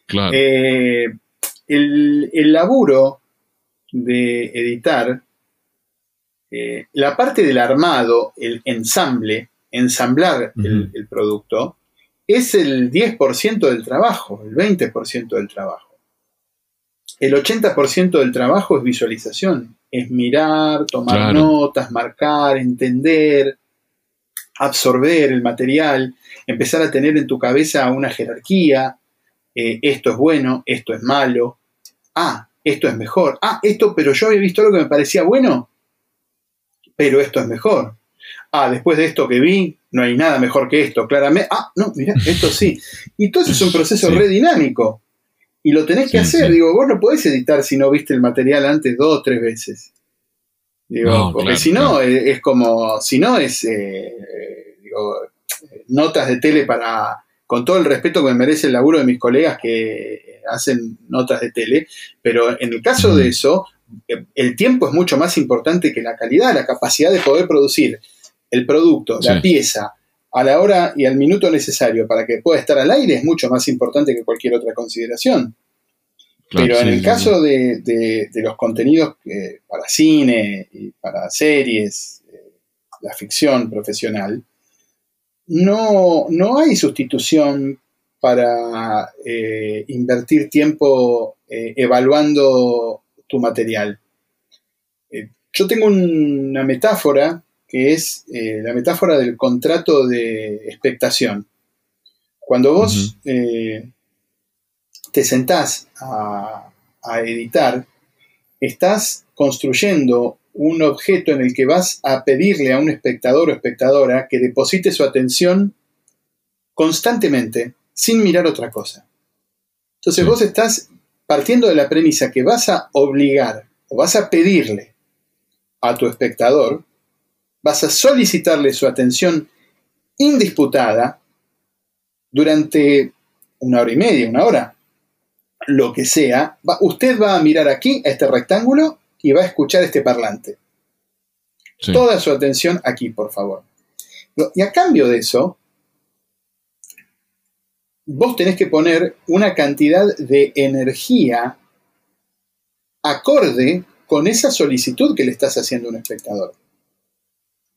Claro. Eh, el, laburo de editar, eh, la parte del armado, el ensamble, ensamblar el, producto, es el 10% del trabajo, el 20% del trabajo. El 80% del trabajo es visualización, es mirar, tomar notas, marcar, entender, absorber el material, empezar a tener en tu cabeza una jerarquía, eh, esto es bueno, esto es malo, ah, esto es mejor, ah, esto, pero yo había visto algo que me parecía bueno, pero esto es mejor. Ah, después de esto que vi, no hay nada mejor que esto, claramente. Ah, no, mira, esto sí. Y todo eso es un proceso re dinámico. Y lo tenés que hacer. Digo, vos no podés editar si no viste el material antes dos o tres veces. Digo, porque si no, es, como, si no es, eh, digo, notas de tele para, con todo el respeto que me merece el laburo de mis colegas que hacen notas de tele, pero en el caso de eso, eh, el tiempo es mucho más importante que la calidad, la capacidad de poder producir el producto, la pieza, a la hora y al minuto necesario para que pueda estar al aire es mucho más importante que cualquier otra consideración. Pero en el caso de, los contenidos para cine y para series, eh, la ficción profesional, no, no hay sustitución para eh, invertir tiempo eh, evaluando tu material. yo tengo una metáfora que es la metáfora del contrato de expectación. Cuando vos te sentás a, editar, estás construyendo un objeto en el que vas a pedirle a un espectador o espectadora que deposite su atención constantemente, sin mirar otra cosa. Entonces vos estás partiendo de la premisa que vas a obligar o vas a pedirle a tu espectador, vas a solicitarle su atención indisputada durante una hora y media, una hora, lo que sea, usted va a mirar aquí, a este rectángulo, y va a escuchar este parlante. Toda su atención aquí, por favor. Y a cambio de eso, vos tenés que poner una cantidad de energía acorde con esa solicitud que le estás haciendo a un espectador.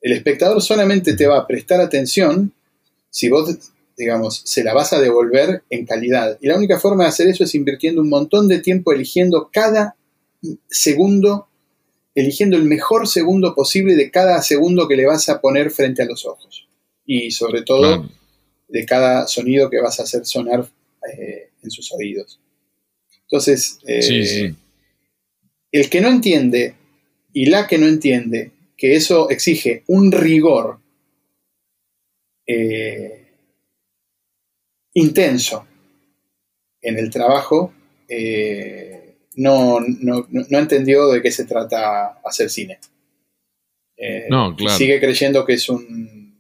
El espectador solamente te va a prestar atención si vos digamos, se la vas a devolver en calidad. Y la única forma de hacer eso es invirtiendo un montón de tiempo eligiendo cada segundo, eligiendo el mejor segundo posible de cada segundo que le vas a poner frente a los ojos. Y sobre todo de cada sonido que vas a hacer sonar eh, en sus oídos. Entonces, eh, el que no entiende y la que no entiende que eso exige un rigor eh, intenso en el trabajo, eh, no, no, no, entendió de qué se trata hacer cine. Eh, no, claro. Sigue creyendo que es un,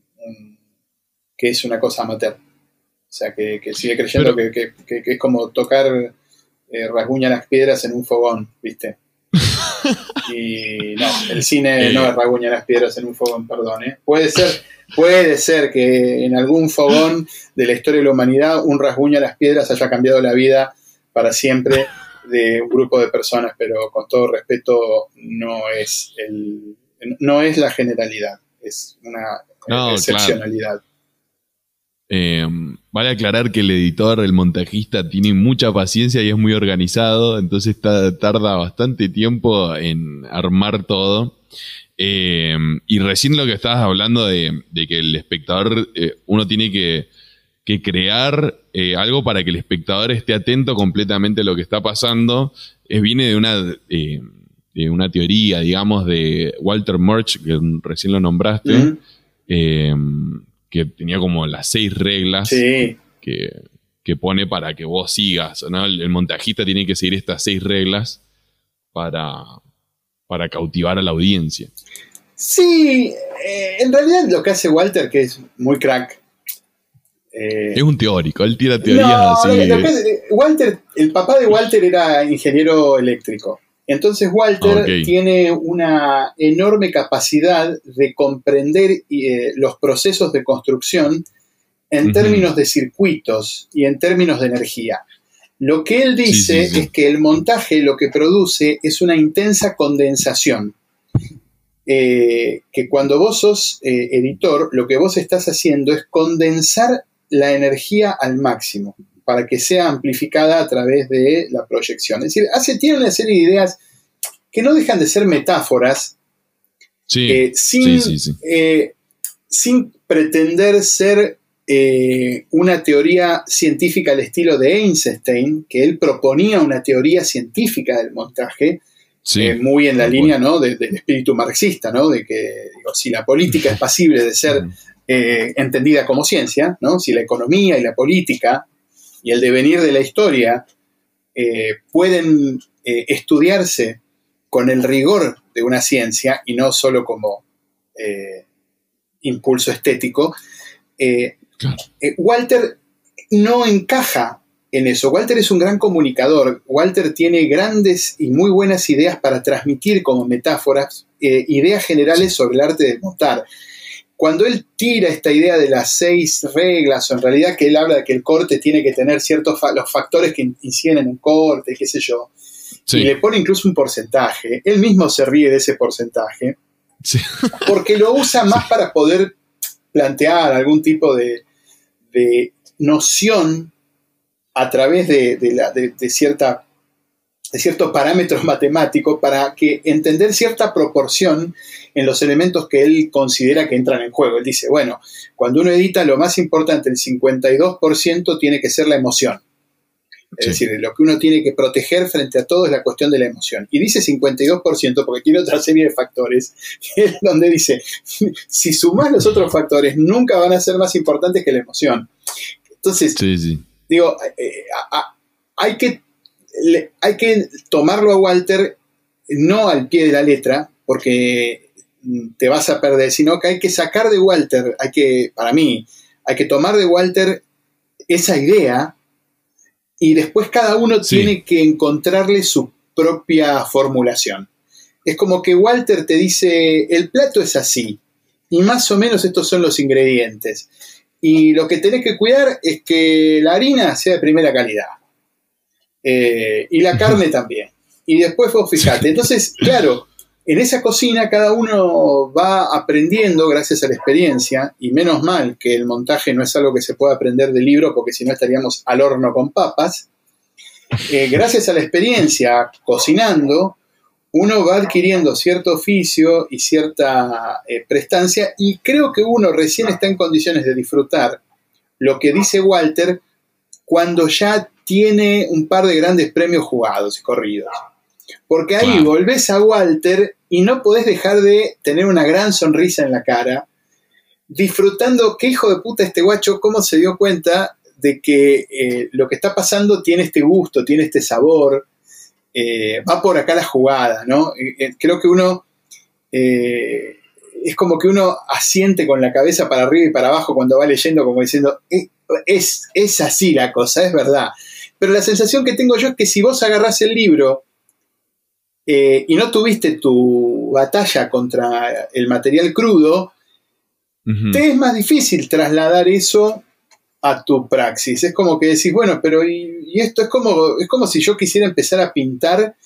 que es una cosa amateur. O sea, que, sigue creyendo que, es como tocar eh, rasguña las piedras en un fogón, ¿viste? y no, el cine no es rasguña las piedras en un fogón, perdón. Puede ser Puede ser que en algún fogón de la historia de la humanidad un rasguño a las piedras haya cambiado la vida para siempre de un grupo de personas, pero con todo respeto no es el, no es la generalidad, es una excepcionalidad. Eh, vale aclarar que el editor, el montajista, tiene mucha paciencia y es muy organizado, entonces tarda bastante tiempo en armar todo. Eh, y recién lo que estabas hablando de, que el espectador, eh, uno tiene que, crear eh, algo para que el espectador esté atento completamente a lo que está pasando, es, viene de una, de una teoría, digamos, de Walter Murch, que recién lo nombraste, que tenía como las seis reglas que, pone para que vos sigas. el montajista tiene que seguir estas seis reglas para, para cautivar a la audiencia. Sí, eh, en realidad lo que hace Walter, que es muy crack. Eh, es un teórico, él tira teorías así. Walter, el papá de Walter era ingeniero eléctrico. Entonces Walter tiene una enorme capacidad de comprender eh, los procesos de construcción en términos de circuitos y en términos de energía. Lo que él dice es que el montaje lo que produce es una intensa condensación. Eh, que cuando vos sos eh, editor, lo que vos estás haciendo es condensar la energía al máximo para que sea amplificada a través de la proyección. Es decir, hace, tiene una serie de ideas que no dejan de ser metáforas eh, sin, sin pretender ser eh, una teoría científica al estilo de Einstein, que él proponía una teoría científica del montaje, eh, muy en la línea ¿no? del espíritu marxista, ¿no? de que si la política es pasible de ser eh, entendida como ciencia, ¿no? si la economía y la política y el devenir de la historia pueden estudiarse con el rigor de una ciencia y no solo como impulso estético, eh, Walter no encaja en eso. Walter es un gran comunicador. Walter tiene grandes y muy buenas ideas para transmitir como metáforas eh, ideas generales sobre el arte de montar. Cuando él tira esta idea de las seis reglas, o en realidad que él habla de que el corte tiene que tener ciertos los factores que inciden en un corte, qué sé yo, y le pone incluso un porcentaje, él mismo se ríe de ese porcentaje, porque lo usa más para poder plantear algún tipo de, noción a través de, cierta, de ciertos parámetros matemáticos para que entender cierta proporción en los elementos que él considera que entran en juego. Él dice, bueno, cuando uno edita lo más importante, el 52% tiene que ser la emoción. Es decir, lo que uno tiene que proteger frente a todo es la cuestión de la emoción. Y dice 52% porque tiene otra serie de factores, donde dice, si sumás los otros factores, nunca van a ser más importantes que la emoción. Entonces, digo, eh, hay, que, hay que tomarlo a Walter no al pie de la letra, porque te vas a perder, sino que hay que sacar de Walter, hay que, para mí, hay que tomar de Walter esa idea y después cada uno tiene que encontrarle su propia formulación. Es como que Walter te dice, el plato es así, y más o menos estos son los ingredientes. Y lo que tenés que cuidar es que la harina sea de primera calidad. Eh, y la carne también. Y después vos fijate. Entonces, claro, en esa cocina cada uno va aprendiendo gracias a la experiencia, y menos mal que el montaje no es algo que se pueda aprender del libro, porque si no estaríamos al horno con papas. Eh, gracias a la experiencia cocinando, uno va adquiriendo cierto oficio y cierta eh, prestancia, y creo que uno recién está en condiciones de disfrutar lo que dice Walter cuando ya tiene un par de grandes premios jugados y corridos. Porque ahí volvés a Walter y no podés dejar de tener una gran sonrisa en la cara, disfrutando qué hijo de puta este guacho, cómo se dio cuenta de que eh, lo que está pasando tiene este gusto, tiene este sabor, eh, va por acá la jugada, ¿no? Eh, creo que uno, es como que uno asiente con la cabeza para arriba y para abajo cuando va leyendo, como diciendo, es, es así la cosa, es verdad. Pero la sensación que tengo yo es que si vos agarrás el libro eh, y no tuviste tu batalla contra el material crudo, te es más difícil trasladar eso a tu praxis. Es como que decís, bueno, pero y, esto es como, es como si yo quisiera empezar a pintar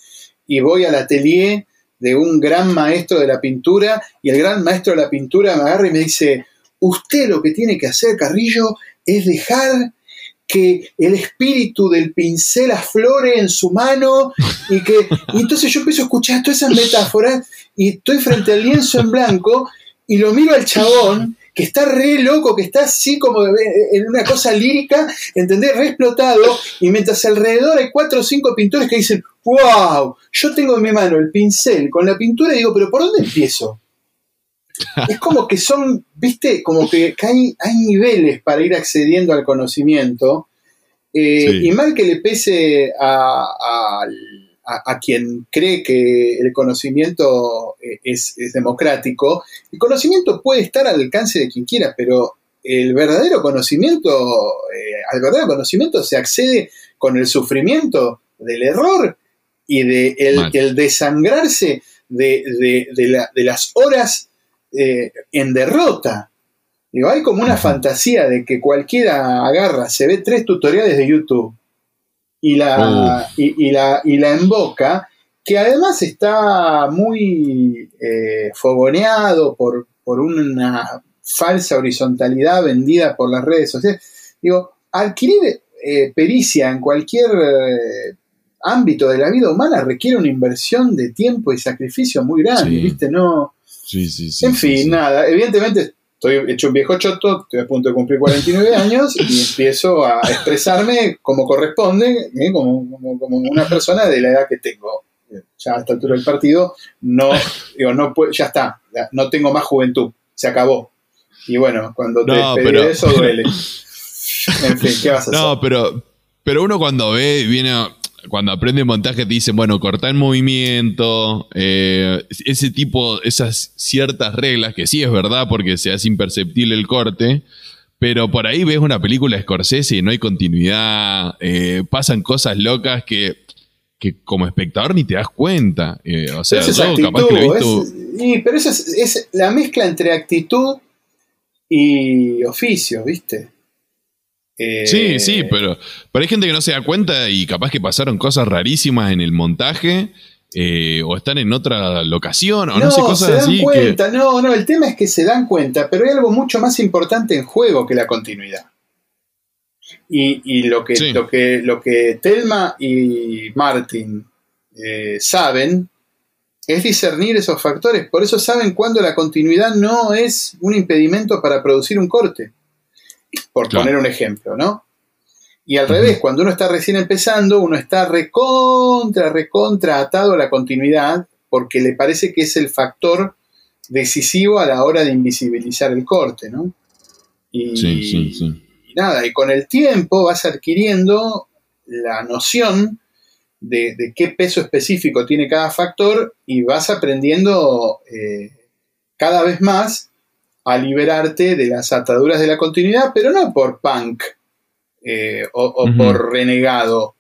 y voy al atelier de un gran maestro de la pintura y el gran maestro de la pintura me agarra y me dice, usted lo que tiene que hacer, Carrillo, es dejar que el espíritu del pincel aflore en su mano y que entonces yo empiezo a escuchar todas esas metáforas y estoy frente al lienzo en blanco y lo miro al chabón que está re loco, que está así como en una cosa lírica, ¿entendés? Re explotado, y mientras alrededor hay cuatro o cinco pintores que dicen, wow, yo tengo en mi mano el pincel con la pintura y digo, pero ¿por dónde empiezo? Es como que son, viste, como que, hay, hay, niveles para ir accediendo al conocimiento. Eh, y mal que le pese a, a, quien cree que el conocimiento eh, es, democrático, el conocimiento puede estar al alcance de quien quiera, pero el verdadero conocimiento, eh, al verdadero conocimiento se accede con el sufrimiento del error y de el, desangrarse de, de las horas eh, en derrota. Digo, hay como una fantasía de que cualquiera agarra, se ve tres tutoriales de YouTube y la, y, la, y la emboca, que además está muy eh, fogoneado por, por una falsa horizontalidad vendida por las redes sociales. Digo, adquirir eh, pericia en cualquier ámbito de la vida humana requiere una inversión de tiempo y sacrificio muy grande, ¿viste? No, en fin, nada. Evidentemente estoy hecho un viejo choto, estoy a punto de cumplir 49 años y empiezo a expresarme como corresponde, ¿eh? como, una persona de la edad que tengo. Ya a esta altura del partido, no, digo, no ya está, no tengo más juventud, se acabó. Y bueno, cuando te no, de eso duele. en fin, ¿qué vas a hacer? No, pero, pero uno cuando ve, viene cuando aprende montaje te dicen, bueno, cortar el movimiento, eh, ese tipo, esas ciertas reglas, que sí es verdad porque se hace imperceptible el corte, Pero por ahí ves una película de Scorsese y no hay continuidad, eh, pasan cosas locas que, que, como espectador ni te das cuenta. Eh, o sea, yo capaz que lo he visto... pero eso es, la mezcla entre actitud y oficio, ¿viste? Sí, sí, pero, pero hay gente que no se da cuenta y capaz que pasaron cosas rarísimas en el montaje eh, o están en otra locación, o no, sé, cosas se dan Cuenta. No, no, el tema es que se dan cuenta, pero hay algo mucho más importante en juego que la continuidad. Y, lo, que, lo, que, lo que Telma y Martin eh, saben es discernir esos factores. Por eso saben cuando la continuidad no es un impedimento para producir un corte. Por poner un ejemplo, ¿no? Y al revés, cuando uno está recién empezando, uno está recontra, recontra atado a la continuidad porque le parece que es el factor decisivo a la hora de invisibilizar el corte, ¿no? Y, sí, sí, sí. y nada, y con el tiempo vas adquiriendo la noción de, qué peso específico tiene cada factor y vas aprendiendo eh, cada vez más a liberarte de las ataduras de la continuidad, pero no por punk, eh, o, por renegado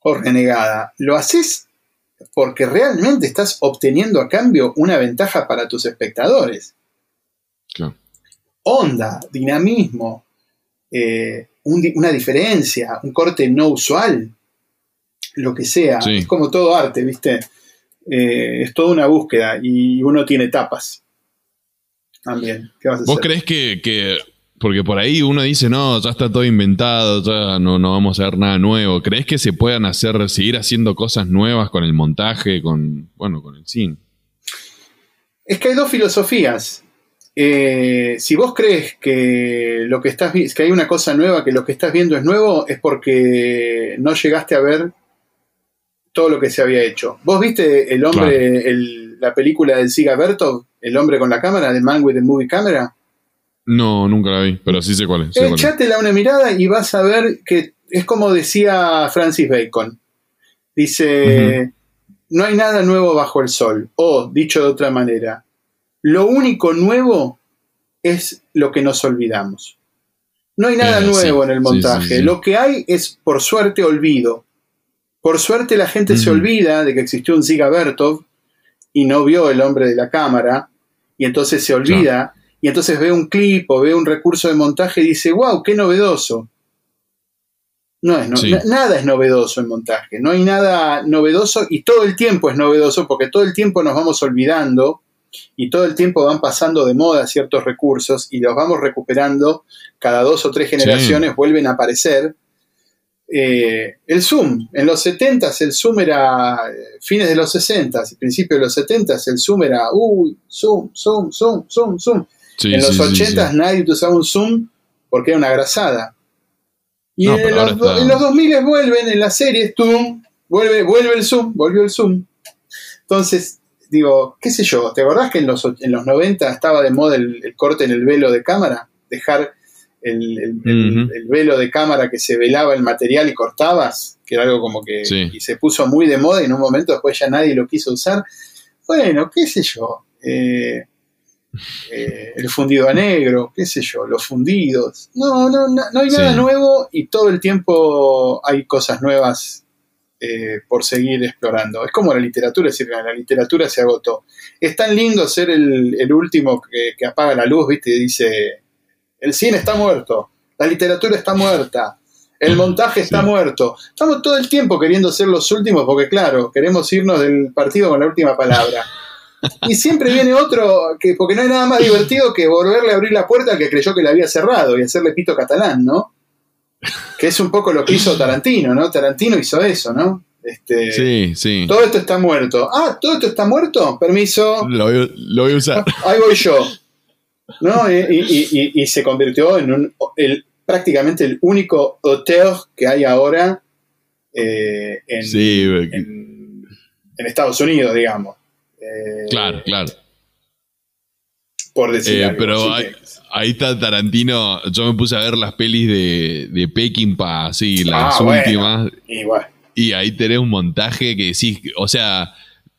o renegada. Lo haces porque realmente estás obteniendo a cambio una ventaja para tus espectadores. Onda, dinamismo, eh, una diferencia, un corte no usual, lo que sea. Es como todo arte, ¿viste? Eh, es toda una búsqueda y uno tiene etapas. También. ¿Vos crees que porque por ahí uno dice, no, ya está todo inventado, ya no, no vamos a ver nada nuevo. ¿Crees que se puedan hacer, seguir haciendo cosas nuevas con el montaje, con, bueno, con el cine? Es que hay dos filosofías. Eh, si vos crees que lo que estás que hay una cosa nueva, que lo que estás viendo es nuevo, es porque no llegaste a ver todo lo que se había hecho. ¿Vos viste el hombre, la película del Siga Bertov, el hombre con la cámara, de Man with the Movie Camera? No, nunca la vi, pero sí sé cuál es. Echátela una mirada y vas a ver que es como decía Francis Bacon. Dice, no hay nada nuevo bajo el sol. O, dicho de otra manera, lo único nuevo es lo que nos olvidamos. No hay nada eh, nuevo en el montaje. lo que hay es, por suerte, olvido. Por suerte la gente se olvida de que existió un Ziga Bertov y no vio el hombre de la cámara, y entonces se olvida y entonces ve un clip o ve un recurso de montaje y dice, wow, qué novedoso. No es, nada es novedoso en montaje, no hay nada novedoso y todo el tiempo es novedoso porque todo el tiempo nos vamos olvidando y todo el tiempo van pasando de moda ciertos recursos y los vamos recuperando, cada dos o tres generaciones vuelven a aparecer. Eh, el Zoom, en los 70 el Zoom era eh, fines de los 60 principios de los 70 el Zoom era, uy, Zoom, Zoom, Zoom, Zoom, Zoom en los 80 nadie usaba un Zoom porque era una grasada. Y en, los, 2000 vuelven en las series, ¡tum! Vuelve, vuelve el Zoom, volvió el Zoom. Entonces, digo, qué sé yo, ¿te acordás que en los, en los 90 estaba de moda el, corte en el velo de cámara? Dejar el, velo de cámara que se velaba el material y cortabas, que era algo como que y se puso muy de moda y en un momento después ya nadie lo quiso usar. Bueno, qué sé yo. Eh, eh, el fundido a negro, qué sé yo, los fundidos. No, no, no, hay nada nuevo y todo el tiempo hay cosas nuevas eh, por seguir explorando. Es como la literatura, es decir, la literatura se agotó. Es tan lindo ser el, último que, apaga la luz, ¿viste? Y dice, el cine está muerto, la literatura está muerta, el montaje está muerto. Estamos todo el tiempo queriendo ser los últimos porque, claro, queremos irnos del partido con la última palabra. Y siempre viene otro, que, porque no hay nada más divertido que volverle a abrir la puerta al que creyó que la había cerrado y hacerle pito catalán, ¿no? Que es un poco lo que hizo Tarantino, ¿no? Tarantino hizo eso, ¿no? Este, sí, sí. Todo esto está muerto. Ah, todo esto está muerto. Permiso. Lo voy, a usar. Ahí voy yo. ¿No? Y, se convirtió en un, el, prácticamente el único hotel que hay ahora eh, en, en Estados Unidos, digamos. Eh, claro, claro. Por decir eh, Pero ahí, está Tarantino. Yo me puse a ver las pelis de, de Peckinpah, sí, las ah, últimas. y, ahí tenés un montaje que sí, o sea,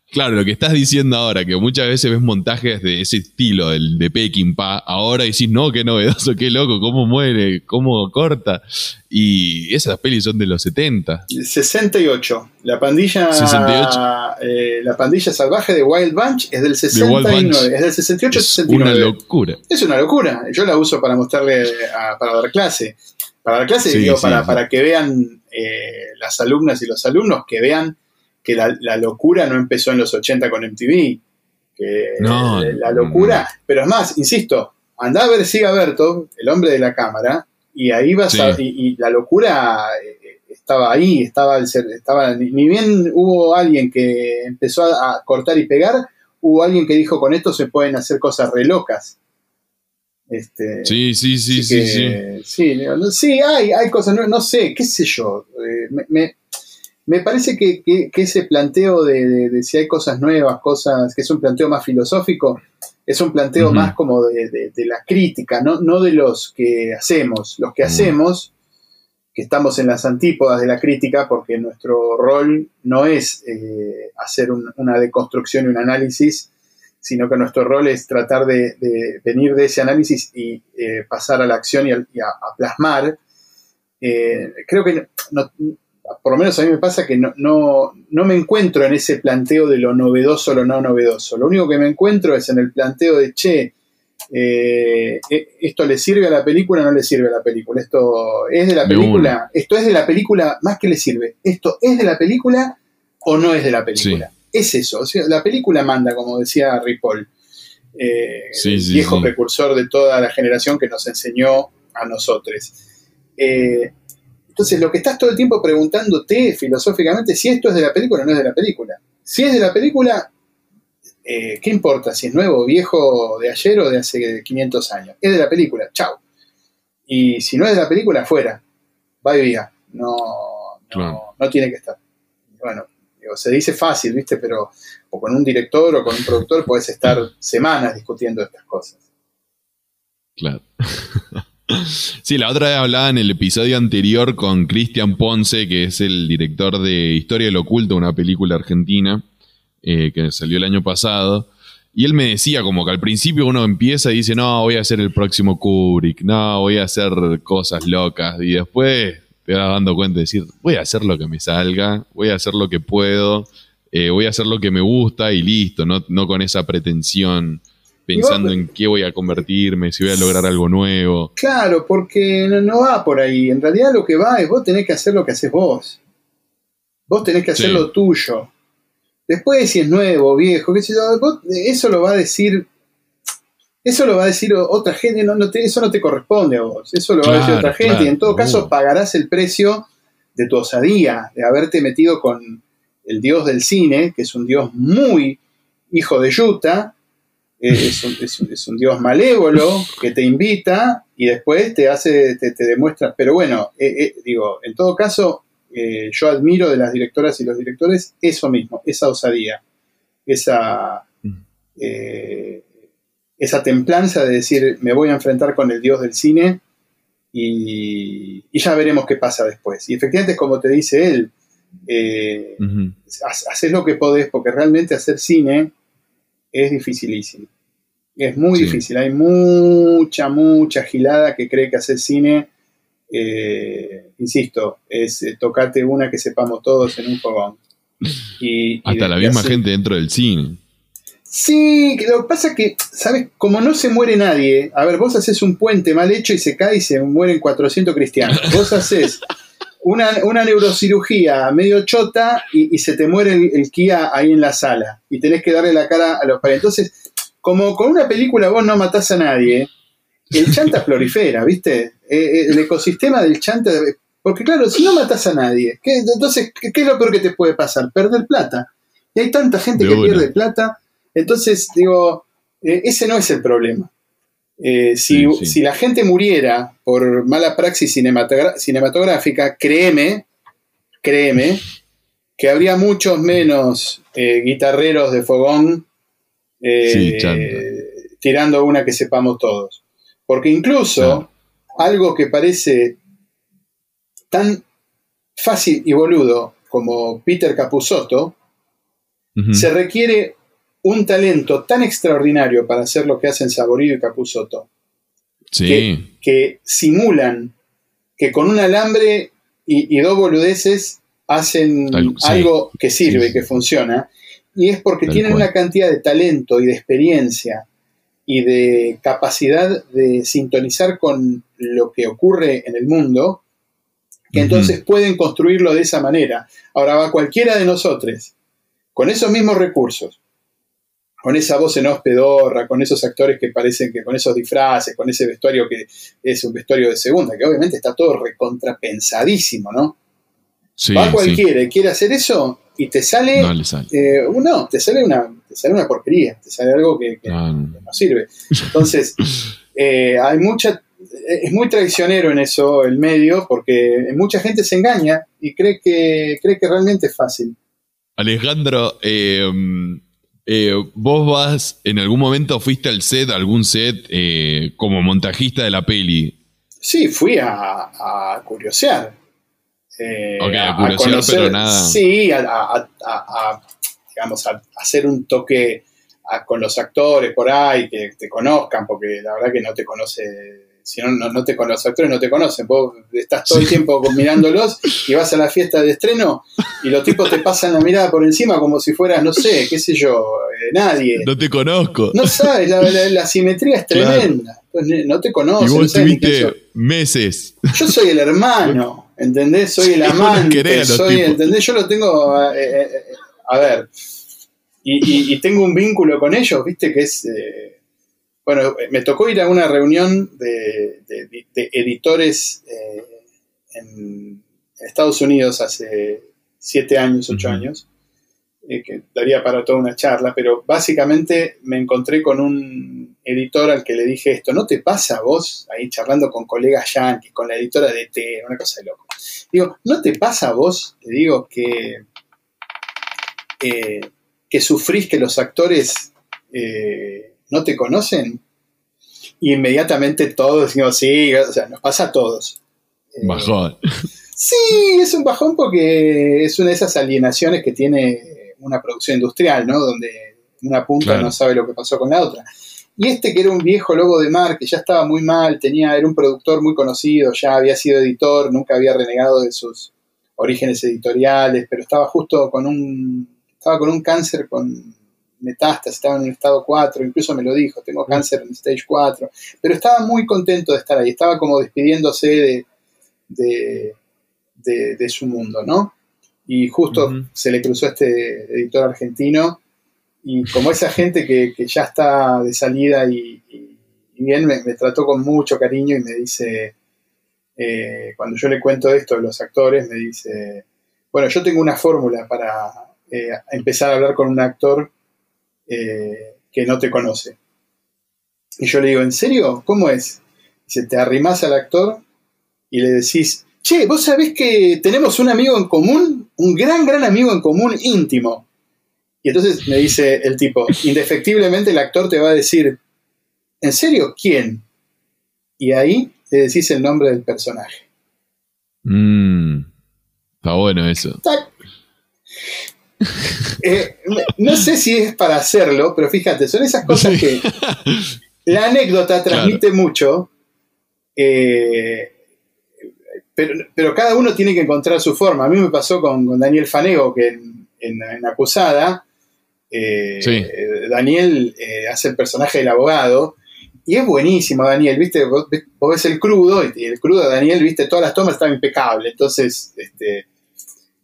Claro, lo que estás diciendo ahora, que muchas veces ves montajes de ese estilo, el de Peckinpah, ahora decís, no, qué novedoso, qué loco, cómo muere, cómo corta. Y esas pelis son de los 70. 68. La pandilla, 68. Eh, la pandilla salvaje de Wild Bunch es del 69. Es del 68 es Una locura. Es una locura. Yo la uso para mostrarle, para dar clase. Para dar clase, digo, para, para que vean eh, las alumnas y los alumnos, que vean que la, locura no empezó en los 80 con MTV. Que no, la locura, pero es más, insisto, andá a ver Siga Berto, el hombre de la cámara, y ahí vas a, y, la locura eh, estaba ahí, estaba, estaba, ni bien hubo alguien que empezó a, cortar y pegar, hubo alguien que dijo con esto se pueden hacer cosas re locas. Este, sí, sí, sí, sí, sí. Sí, hay, hay cosas, no, sé, qué sé yo. Eh, me, me parece que, ese planteo de, si hay cosas nuevas, cosas, que es un planteo más filosófico, es un planteo más como de, la crítica, ¿no? no de los que hacemos. Los que hacemos, que estamos en las antípodas de la crítica, porque nuestro rol no es eh, hacer una deconstrucción y un análisis, sino que nuestro rol es tratar de, venir de ese análisis y eh, pasar a la acción y a, plasmar. Eh, creo que no, por lo menos a mí me pasa que no, no, me encuentro en ese planteo de lo novedoso o lo no novedoso. Lo único que me encuentro es en el planteo de, che, eh, eh, ¿esto le sirve a la película o no le sirve a la película? ¿Esto es de la película? ¿Esto es de la película más que le sirve? ¿Esto es de la película o no es de la película? Es eso. la película manda, como decía Ripoll, eh, viejo precursor de toda la generación que nos enseñó a nosotros. Eh, entonces, lo que estás todo el tiempo preguntándote filosóficamente si esto es de la película o no es de la película. Si es de la película, eh, ¿qué importa si es nuevo, viejo, de ayer o de hace 500 años? Es de la película, chao. Y si no es de la película, fuera. Va y vía. No, no, tiene que estar. Bueno, se dice fácil, ¿viste? Pero o con un director o con un productor puedes estar semanas discutiendo estas cosas. Claro. Sí, la otra vez hablaba en el episodio anterior con Cristian Ponce, que es el director de Historia del Oculto, una película argentina eh, que salió el año pasado. Y él me decía como que al principio uno empieza y dice, no, voy a hacer el próximo Kubrick, no, voy a hacer cosas locas. Y después te vas dando cuenta de decir, voy a hacer lo que me salga, voy a hacer lo que puedo, eh, voy a hacer lo que me gusta y listo, no, no con esa pretensión pensando en qué voy a convertirme, si voy a lograr algo nuevo. Claro, porque no, va por ahí. En realidad lo que va es vos tenés que hacer lo que haces vos. Vos tenés que hacer lo tuyo. Después, si es nuevo, viejo, qué sé yo, eso lo va a decir. Eso lo va a decir otra gente, no, eso no te corresponde a vos. Eso lo va a decir otra gente y en todo caso pagarás el precio de tu osadía, de haberte metido con el dios del cine, que es un dios muy hijo de Yuta, es un, dios malévolo que te invita y después te hace, te, demuestra. Pero bueno, eh, eh, digo, en todo caso, eh, yo admiro de las directoras y los directores eso mismo, esa osadía, esa, mm. esa templanza de decir, me voy a enfrentar con el dios del cine y, ya veremos qué pasa después. Y efectivamente, como te dice él, haces lo que podés, porque realmente hacer cine es dificilísimo. Es muy difícil. Hay mucha, mucha gilada que cree que hacer cine, eh, insisto, es eh, tocarte una que sepamos todos en un fogón. Y, Hasta la misma gente dentro del cine. Sí, lo que pasa es que, ¿sabes? Como no se muere nadie, a ver, vos haces un puente mal hecho y se cae y se mueren 400 cristianos. Vos haces una, neurocirugía medio chota y, se te muere el, Kia ahí en la sala y tenés que darle la cara a los padres. Entonces, como con una película vos no matás a nadie, el chanta prolifera, ¿viste? Eh, eh, el ecosistema del chanta. Porque claro, si no matás a nadie, entonces, ¿qué, es lo peor que te puede pasar? Perder plata. Y hay tanta gente que pierde plata. Entonces, digo, eh, ese no es el problema. Si, si, la gente muriera por mala praxis cinematográfica, créeme, créeme, que habría muchos menos guitarreros de fogón eh, tirando una que sepamos todos. Porque incluso algo que parece tan fácil y boludo como Peter Capusotto, se requiere un talento tan extraordinario para hacer lo que hacen Saborío y Capuzotto. Que, simulan que con un alambre y, dos boludeces hacen algo que sirve, que funciona. Y es porque tienen una cantidad de talento y de experiencia y de capacidad de sintonizar con lo que ocurre en el mundo, que entonces pueden construirlo de esa manera. Ahora va cualquiera de nosotros, con esos mismos recursos, con esa voz en hospedorra, con esos actores que parecen que con esos disfraces, con ese vestuario que es un vestuario de segunda, que obviamente está todo recontrapensadísimo, ¿no? Va cualquiera y quiere hacer eso y te sale. No, eh, te sale una, te sale una porquería, te sale algo que, no. sirve. Entonces, eh, hay mucha. Es muy traicionero en eso el medio, porque mucha gente se engaña y cree que, cree que realmente es fácil. Alejandro, eh, eh, vos vas, en algún momento fuiste al set, algún set, eh, como montajista de la peli. Sí, fui a, curiosear. Eh, ok, a curiosear, pero nada. Sí, a, digamos, a, hacer un toque con los actores por ahí, que te conozcan, porque la verdad que no te conoce si no, no, te conocen, los actores no te conocen, vos estás todo el tiempo mirándolos y vas a la fiesta de estreno y los tipos te pasan la mirada por encima como si fueras, no sé, qué sé yo, eh, nadie. No te conozco. No sabes, la, simetría es tremenda. No te conocen. Y vos tuviste meses. Yo soy el hermano, ¿entendés? Soy el amante, soy, ¿entendés? Yo lo tengo, eh, eh, a ver, y, tengo un vínculo con ellos, viste, que es... Bueno, me tocó ir a una reunión de, editores eh, en Estados Unidos hace siete años, ocho años, eh, que daría para toda una charla, pero básicamente me encontré con un editor al que le dije esto, ¿no te pasa a vos, ahí charlando con colegas yankees, con la editora de T, una cosa de loco? Digo, ¿no te pasa a vos, te digo, que, eh, que sufrís que los actores no te conocen? Y inmediatamente todos decimos, sí, o sea, nos pasa a todos. Eh, bajón. Sí, es un bajón porque es una de esas alienaciones que tiene una producción industrial, ¿no? Donde una punta no sabe lo que pasó con la otra. Y este que era un viejo lobo de mar, que ya estaba muy mal, tenía, era un productor muy conocido, ya había sido editor, nunca había renegado de sus orígenes editoriales, pero estaba justo con un, estaba con un cáncer con metástasis, estaba en el estado 4, incluso me lo dijo, tengo mm. cáncer en stage 4, pero estaba muy contento de estar ahí, estaba como despidiéndose de, de, su mundo, ¿no? Y justo se le cruzó este editor argentino y como esa gente que, ya está de salida y, bien me, trató con mucho cariño y me dice, eh, cuando yo le cuento esto de los actores, me dice, bueno, yo tengo una fórmula para eh, empezar a hablar con un actor eh, que no te conoce. Y yo le digo, ¿en serio? ¿Cómo es? Dice, te arrimás al actor y le decís, che, vos sabés que tenemos un amigo en común, un gran, gran amigo en común íntimo. Y entonces me dice el tipo, indefectiblemente el actor te va a decir, ¿en serio? ¿Quién? Y ahí le decís el nombre del personaje. Mm, está bueno eso. Eh, no sé si es para hacerlo, pero fíjate, son esas cosas que la anécdota transmite mucho, eh, pero, cada uno tiene que encontrar su forma. A mí me pasó con, Daniel Fanego, que en, Acusada, eh, Daniel hace el personaje del abogado. Y es buenísimo, Daniel, ¿viste? Vos, ves el crudo, y el crudo de Daniel, ¿viste? Todas las tomas están impecables. Entonces, este,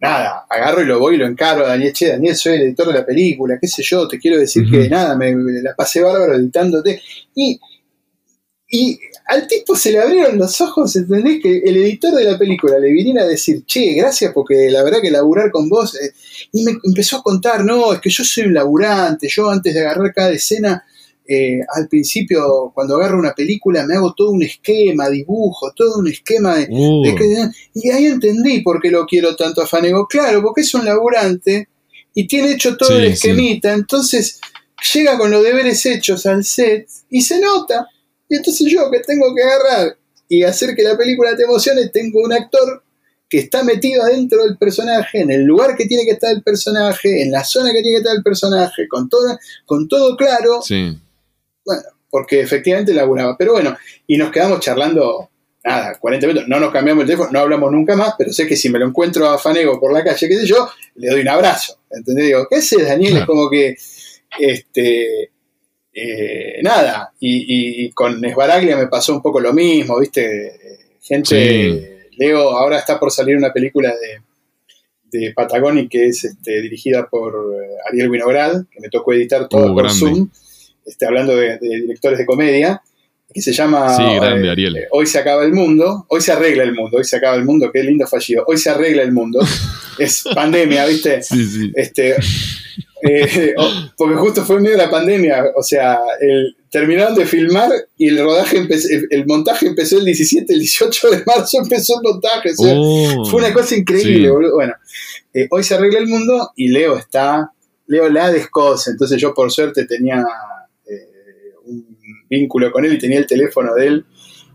nada, agarro y lo voy y lo encaro a Daniel, che, Daniel, soy el editor de la película, qué sé yo, te quiero decir que nada, me, la pasé bárbaro editándote. Y, y al tipo se le abrieron los ojos, ¿entendés? Que el editor de la película le viniera a decir, che, gracias porque la verdad que laburar con vos. Eh", y me empezó a contar, no, es que yo soy un laburante, yo antes de agarrar cada escena eh, al principio, cuando agarro una película, me hago todo un esquema, dibujo, todo un esquema de, uh. Y ahí entendí por qué lo quiero tanto a Fanego. Claro, porque es un laburante y tiene hecho todo el esquemita. Entonces llega con los deberes hechos al set y se nota. Y entonces yo que tengo que agarrar y hacer que la película te emocione, tengo un actor que está metido adentro del personaje, en el lugar que tiene que estar el personaje, en la zona que tiene que estar el personaje, con, todo con todo claro. Sí. Bueno, porque efectivamente laburaba. Pero bueno, y nos quedamos charlando, nada, 40 minutos, no nos cambiamos el teléfono, no hablamos nunca más, pero sé que si me lo encuentro a Fanego por la calle, qué sé yo, le doy un abrazo. ¿Entendés? Digo, ¿qué haces, Daniel? Es como que, este, eh, nada, y, con Esbaraglia me pasó un poco lo mismo, ¿viste? Gente, Leo, ahora está por salir una película de, de Patagonic que es este, dirigida por eh, Ariel Winograd, que me tocó editar todo oh, por Zoom, este, hablando de, directores de comedia, que se llama eh, Hoy se acaba el mundo, hoy se arregla el mundo, hoy se acaba el mundo, qué lindo fallido, hoy se arregla el mundo, es pandemia, ¿viste? Sí, sí. Este, eh, porque justo fue en medio de la pandemia, o sea, el, terminaron de filmar y el rodaje empezó, el, montaje empezó el 17, el 18 de marzo empezó el montaje, oh, fue una cosa increíble, Bueno, eh, hoy se arregla el mundo y Leo está, Leo la descosa, entonces yo por suerte tenía eh, un vínculo con él y tenía el teléfono de él.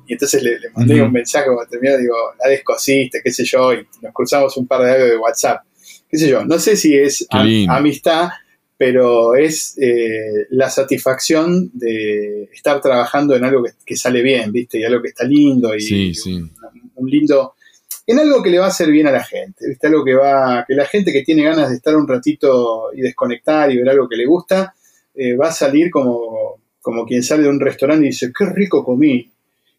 Y entonces le, mandé un mensaje cuando terminó, digo, la descosiste, qué sé yo, y nos cruzamos un par de audios de WhatsApp qué sé yo, no sé si es amistad, pero es eh, la satisfacción de estar trabajando en algo que, sale bien, ¿viste? Y algo que está lindo y, Un, lindo... En algo que le va a hacer bien a la gente, ¿viste? Algo que va... Que la gente que tiene ganas de estar un ratito y desconectar y ver algo que le gusta, eh, va a salir como, como quien sale de un restaurante y dice, qué rico comí.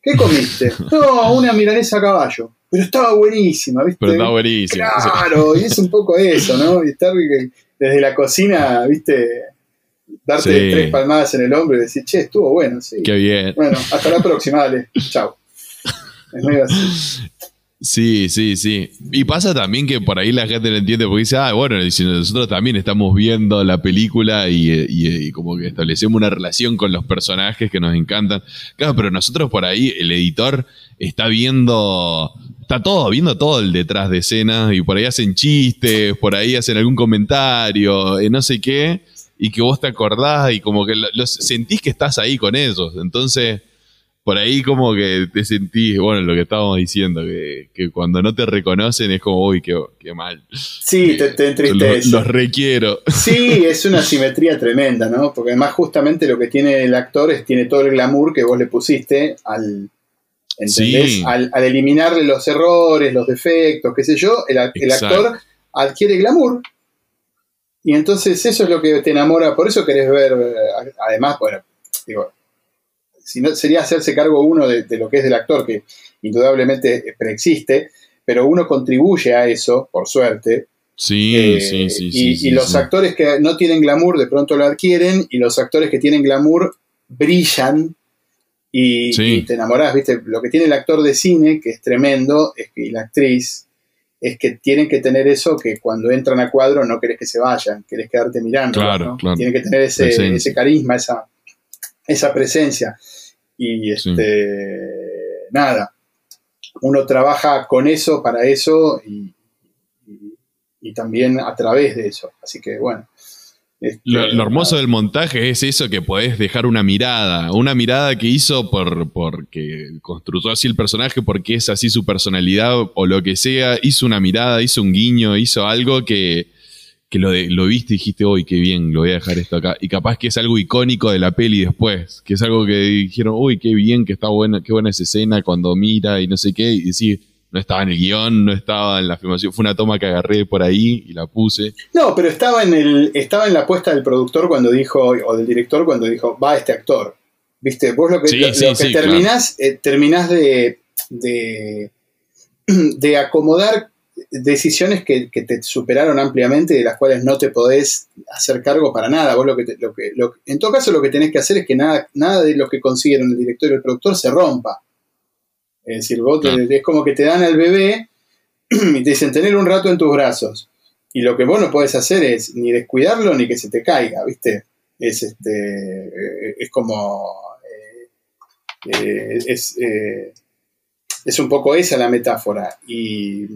¿Qué comiste? no, una milanesa a caballo pero estaba buenísima, ¿viste? Pero estaba buenísima. Claro, y es un poco eso, ¿no? Y estar desde la cocina, ¿viste? Darte tres palmadas en el hombro y decir, che, estuvo bueno, sí. Qué bien. Bueno, hasta la próxima, dale. Chao. Es medio así. Sí, sí, sí. Y pasa también que por ahí la gente no entiende porque dice, ah, bueno, nosotros también estamos viendo la película y, como que establecemos una relación con los personajes que nos encantan. Claro, pero nosotros por ahí, el editor está viendo, está todo, viendo todo el detrás de escena y por ahí hacen chistes, por ahí hacen algún comentario, eh, no sé qué, y que vos te acordás y como que los, sentís que estás ahí con ellos. Entonces por ahí como que te sentís, bueno, lo que estábamos diciendo, que, cuando no te reconocen es como, uy, qué, mal. Sí, te, te entristece. Los, requiero. Sí, es una simetría tremenda, ¿no? Porque además justamente lo que tiene el actor es, tiene todo el glamour que vos le pusiste al, ¿entendés? Al, eliminarle los errores, los defectos, qué sé yo, el, el actor adquiere glamour. Y entonces eso es lo que te enamora, por eso querés ver, eh, además, bueno, digo, sería hacerse cargo uno de, lo que es del actor, que indudablemente preexiste, pero uno contribuye a eso, por suerte. Sí, eh, sí, sí, y, los actores que no tienen glamour de pronto lo adquieren, y los actores que tienen glamour brillan y, te enamorás, ¿viste? Lo que tiene el actor de cine, que es tremendo, es que, y la actriz, es que tienen que tener eso que cuando entran a cuadro no querés que se vayan, querés quedarte mirando. Claro, claro. Tienen que tener ese, ese carisma, esa, esa presencia. Y este, nada, uno trabaja con eso, para eso y, también a través de eso. Así que bueno. Este, lo, hermoso del montaje es eso que podés dejar una mirada, una mirada que hizo por porque construyó así el personaje, porque es así su personalidad o lo que sea, hizo una mirada, hizo un guiño, hizo algo que, que lo, lo viste y dijiste, uy, qué bien, lo voy a dejar esto acá. Y capaz que es algo icónico de la peli después, que es algo que dijeron, uy, qué bien, que está buena, qué buena esa escena cuando mira y no sé qué, y sí, no estaba en el guion, no estaba en la filmación, fue una toma que agarré por ahí y la puse. No, pero estaba en el, estaba en la apuesta del productor cuando dijo, o del director cuando dijo, va este actor. Viste, vos lo que, terminás, eh, terminás de, de, de acomodar decisiones que, te superaron ampliamente y de las cuales no te podés hacer cargo para nada. Vos lo que, lo que en todo caso lo que tenés que hacer es que nada, nada de lo que consiguieron el director y el productor se rompa. Es decir, vos es como que te dan al bebé y te dicen tener un rato en tus brazos. Y lo que vos no podés hacer es ni descuidarlo ni que se te caiga, ¿viste? Es este. Eh, es como. Eh, eh, es, es un poco esa la metáfora. Y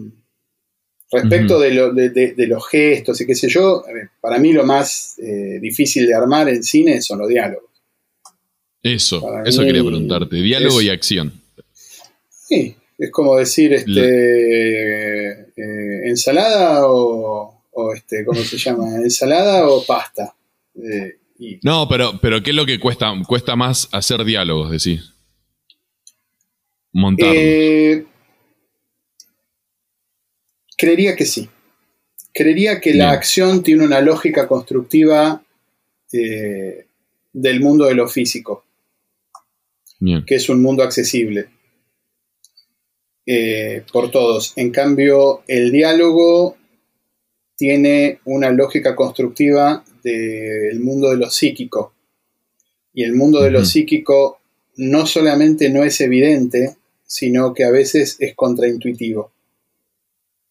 Respecto de, los gestos y qué sé yo, para mí lo más eh, difícil de armar en cine son los diálogos. Eso, eso quería preguntarte, diálogo y acción. Sí, Es como decir, este, eh, ensalada o, o, este, ¿cómo se llama? Ensalada o pasta. Eh, no, pero, pero ¿qué es lo que cuesta? Cuesta más hacer diálogos, decís. Montar. Eh, creería que sí. Creería que la acción tiene una lógica constructiva del mundo de lo físico, que es un mundo accesible eh, por todos. En cambio, el diálogo tiene una lógica constructiva del mundo de lo psíquico. Y el mundo de lo psíquico no solamente no es evidente, sino que a veces es contraintuitivo.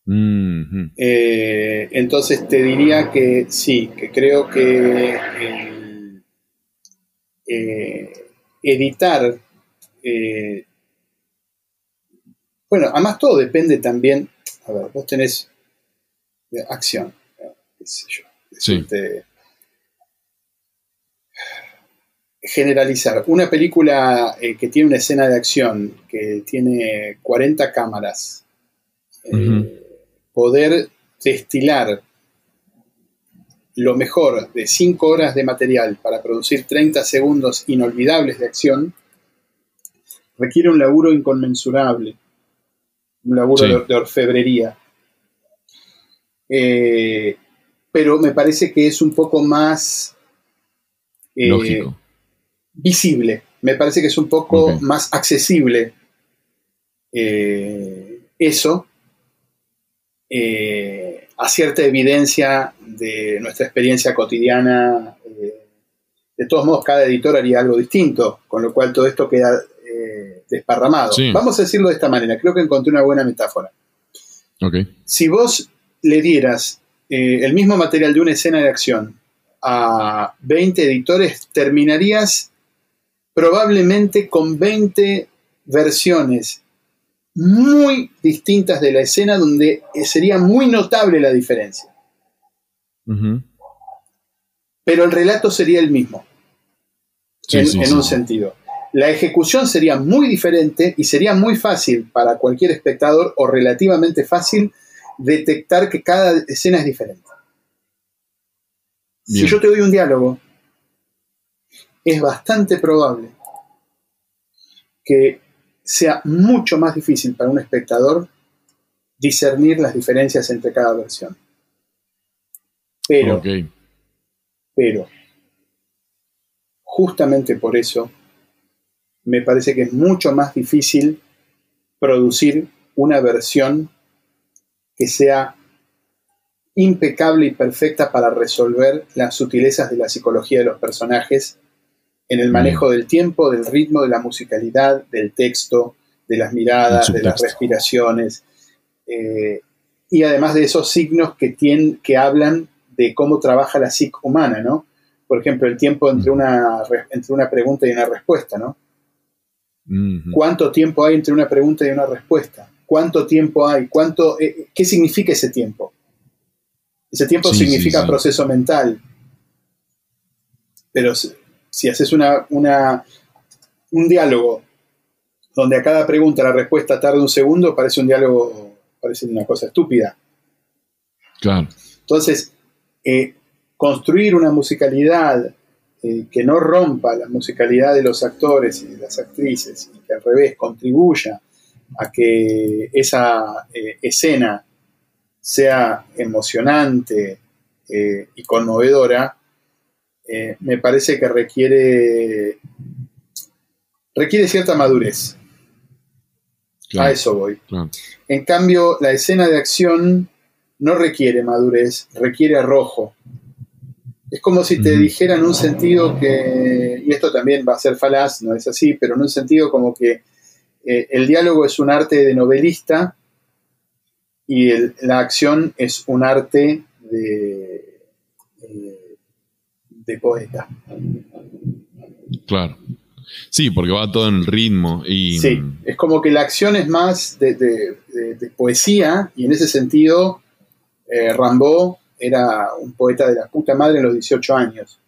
Eh, entonces te diría que sí, que creo que eh, editar, eh, bueno, además todo depende también, a ver, vos tenés acción, qué sé yo, este, generalizar. Una película que tiene una escena de acción, que tiene 40 cámaras, poder destilar lo mejor de 5 horas de material para producir 30 segundos inolvidables de acción requiere un laburo inconmensurable, un laburo de, orfebrería. Eh, pero me parece que es un poco más eh, visible, me parece que es un poco más accesible eh, eso a cierta evidencia de nuestra experiencia cotidiana. Eh, de todos modos, cada editor haría algo distinto, con lo cual todo esto queda eh, desparramado. Vamos a decirlo de esta manera, creo que encontré una buena metáfora. Si vos le dieras eh, el mismo material de una escena de acción a 20 editores, terminarías probablemente con 20 versiones muy distintas de la escena donde sería muy notable la diferencia. Pero el relato sería el mismo, en, un sentido. La ejecución sería muy diferente y sería muy fácil para cualquier espectador o relativamente fácil detectar que cada escena es diferente. Si yo te doy un diálogo, es bastante probable que sea mucho más difícil para un espectador discernir las diferencias entre cada versión. Pero, pero, justamente por eso, me parece que es mucho más difícil producir una versión que sea impecable y perfecta para resolver las sutilezas de la psicología de los personajes en el manejo mm. del tiempo, del ritmo, de la musicalidad, del texto, de las miradas, de las respiraciones, eh, y además de esos signos que, tienen, que hablan de cómo trabaja la psique humana, ¿no? Por ejemplo, el tiempo entre mm. una, entre una pregunta y una respuesta, ¿no? ¿Cuánto tiempo hay entre una pregunta y una respuesta? ¿Cuánto tiempo hay? ¿Cuánto, eh, ¿Qué significa ese tiempo? Ese tiempo significa proceso mental. Pero si haces una, un diálogo donde a cada pregunta la respuesta tarda un segundo, parece un diálogo, parece una cosa estúpida. Claro. Entonces, eh, construir una musicalidad eh, que no rompa la musicalidad de los actores y de las actrices, y que al revés contribuya a que esa eh, escena sea emocionante y conmovedora, eh, me parece que requiere, requiere cierta madurez. a eso voy. En cambio, la escena de acción no requiere madurez, requiere arrojo. Es como si te dijera en un sentido que, y esto también va a ser falaz, no es así, pero en un sentido como que eh, el diálogo es un arte de novelista y la acción es un arte de, de poeta. Claro. Sí, porque va todo en el ritmo. Y... Sí, es como que la acción es más de, poesía y en ese sentido eh, Rambo era un poeta de la puta madre en los 18 años.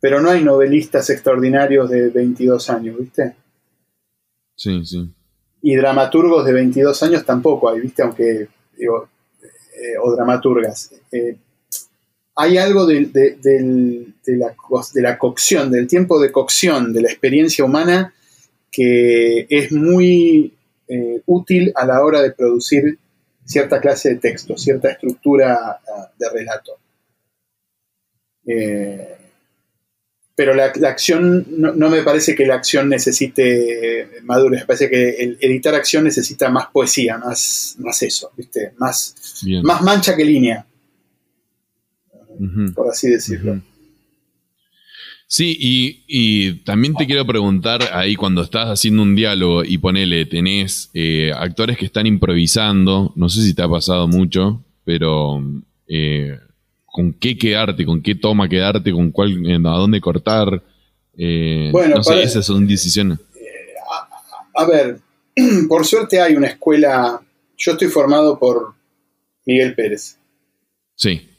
Pero no hay novelistas extraordinarios de 22 años, ¿viste? Sí, sí. Y dramaturgos de 22 años tampoco hay, ¿viste? Aunque, digo, eh, o dramaturgas. Eh, hay algo de, la, de, la, cocción, del tiempo de cocción, de la experiencia humana, que es muy eh, útil a la hora de producir cierta clase de texto, cierta estructura ah, de relato. Eh, pero la, acción, no, me parece que la acción necesite madurez, me parece que el editar acción necesita más poesía, más, más eso, ¿viste? Más, más mancha que línea, por así decirlo. Sí, y, también te quiero preguntar ahí cuando estás haciendo un diálogo y ponele, tenés eh, actores que están improvisando, no sé si te ha pasado mucho, pero eh, ¿con qué quedarte? ¿Con qué toma quedarte? ¿Con cuál, a dónde cortar? Eh, bueno, no sé, esas son decisiones. A, ver, por suerte hay una escuela, yo estoy formado por Miguel Pérez. Sí.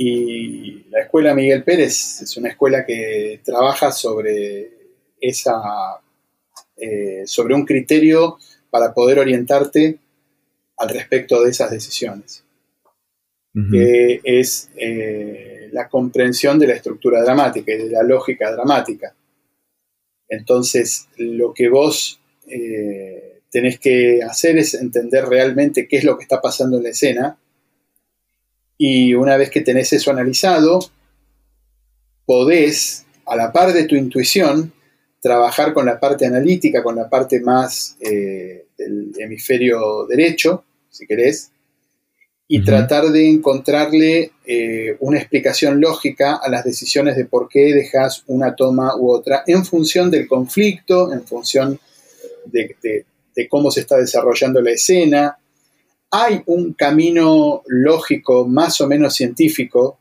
Y la escuela Miguel Pérez es una escuela que trabaja sobre esa eh, sobre un criterio para poder orientarte al respecto de esas decisiones, que es eh, la comprensión de la estructura dramática y de la lógica dramática. Entonces, lo que vos eh, tenés que hacer es entender realmente qué es lo que está pasando en la escena y una vez que tenés eso analizado, podés, a la par de tu intuición, trabajar con la parte analítica, con la parte más eh, del hemisferio derecho, si querés, y tratar de encontrarle eh, una explicación lógica a las decisiones de por qué dejas una toma u otra en función del conflicto, en función de cómo se está desarrollando la escena, hay un camino lógico más o menos científico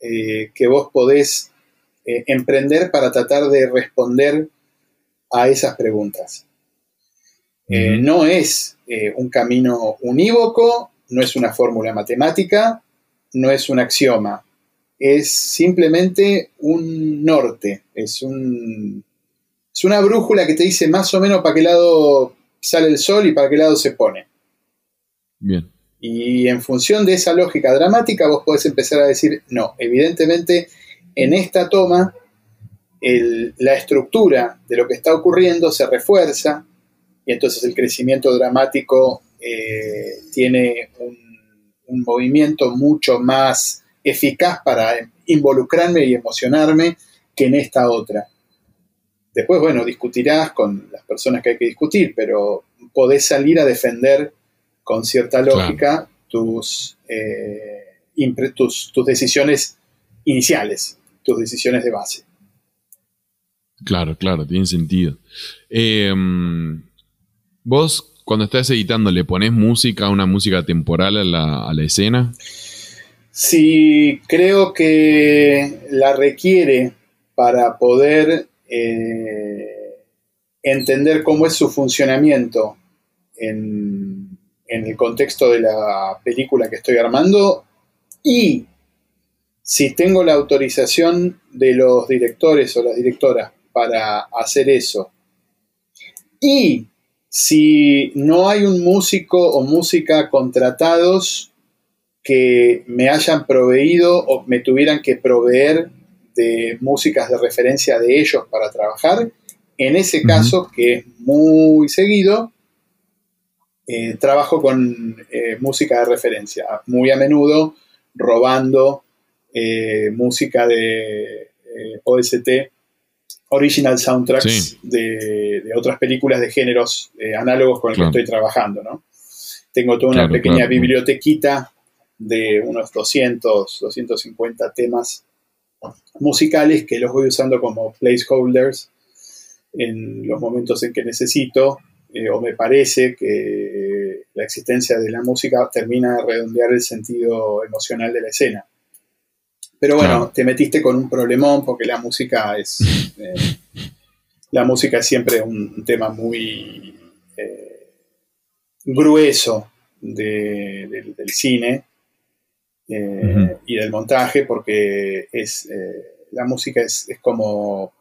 eh, que vos podés eh, emprender para tratar de responder a esas preguntas. Eh, no es un camino unívoco, no es una fórmula matemática, no es un axioma, es simplemente un norte, es, un, es una brújula que te dice más o menos para qué lado sale el sol y para qué lado se pone. Y en función de esa lógica dramática, vos podés empezar a decir, no, evidentemente en esta toma la estructura de lo que está ocurriendo se refuerza y entonces el crecimiento dramático eh, tiene un, un, movimiento mucho más eficaz para involucrarme y emocionarme que en esta otra. Después, bueno, discutirás con las personas que hay que discutir, pero podés salir a defender con cierta lógica eh, tus, tus, decisiones iniciales, tus decisiones de base. Claro, claro, tiene sentido. Em, vos, cuando estás editando, ¿le pones música, una música temporal a la, escena? Si creo que la requiere para poder eh, entender cómo es su funcionamiento en, en el contexto de la película que estoy armando. Y si tengo la autorización de los directores o las directoras para hacer eso. Y si no hay un músico o música contratados que me hayan proveído o me tuvieran que proveer de músicas de referencia de ellos para trabajar, en ese caso, que es muy seguido, eh, trabajo con eh, música de referencia, muy a menudo robando eh, música de OST, original soundtracks de, otras películas de géneros análogos con el que estoy trabajando. ¿no? Tengo toda una pequeña bibliotequita de unos 200, 250 temas musicales que los voy usando como placeholders en los momentos en que necesito eh, o me parece que la existencia de la música termina de redondear el sentido emocional de la escena. Pero bueno, te metiste con un problemón porque la música es. Eh, la música es siempre un, tema muy eh, grueso del cine y del montaje, porque es la música es, como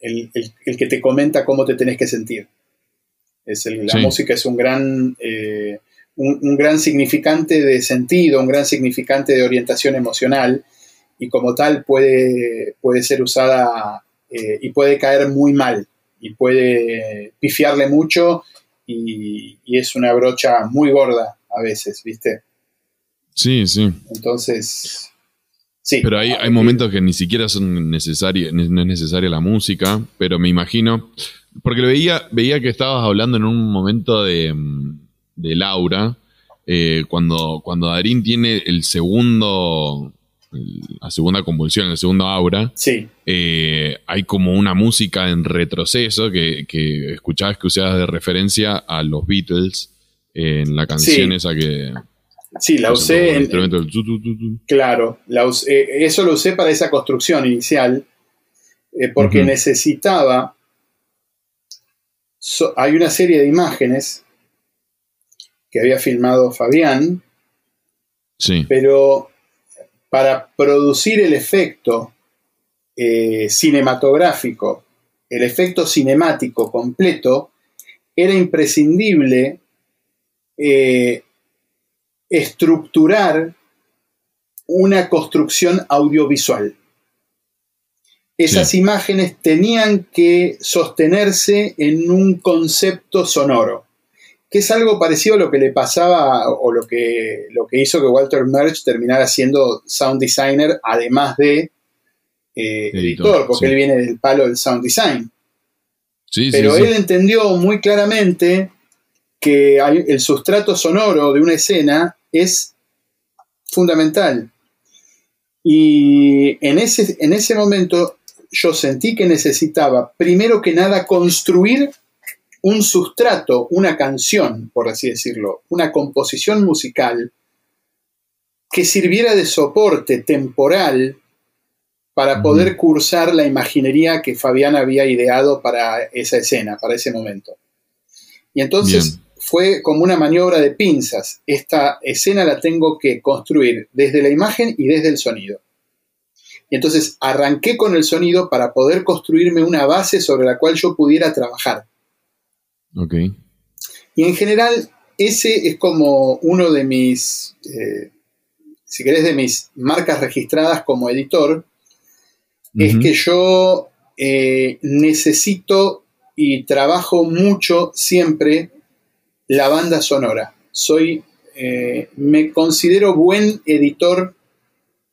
el, el, que te comenta cómo te tenés que sentir. Es la música es un gran, eh, un, gran significante de sentido, un gran significante de orientación emocional y como tal puede, puede ser usada eh, y puede caer muy mal y puede pifiarle mucho y, es una brocha muy gorda a veces, ¿viste? Sí, sí. Entonces, sí. Pero hay, hay momentos que ni siquiera son necesarios, no es necesaria la música, pero me imagino, porque veía, veía que estabas hablando en un momento de, de Laura, eh, cuando, cuando Darín tiene el segundo la segunda convulsión, el segundo aura, sí. Eh, hay como una música en retroceso que, que escuchabas que usabas de referencia a los Beatles en la canción esa que... Sí, la usé en... Claro, eso lo usé para esa construcción inicial eh, porque necesitaba... hay una serie de imágenes que había filmado Fabián, sí. pero para producir el efecto eh, cinematográfico, el efecto cinemático completo, era imprescindible eh, estructurar una construcción audiovisual. Esas imágenes tenían que sostenerse en un concepto sonoro que es algo parecido a lo que le pasaba o lo que, lo que hizo que Walter Merch terminara siendo sound designer, además de eh, editor, porque él viene del palo del sound design. Pero él entendió muy claramente que el sustrato sonoro de una escena es fundamental. Y en ese, en ese momento yo sentí que necesitaba, primero que nada, construir un sustrato, una canción, por así decirlo, una composición musical que sirviera de soporte temporal para poder cursar la imaginería que Fabián había ideado para esa escena, para ese momento. Y entonces fue como una maniobra de pinzas. Esta escena la tengo que construir desde la imagen y desde el sonido. Y entonces arranqué con el sonido para poder construirme una base sobre la cual yo pudiera trabajar. Ok. Y en general, ese es como uno de mis, eh, si querés, de mis marcas registradas como editor, es que yo eh, necesito y trabajo mucho siempre la banda sonora. Soy, eh, me considero buen editor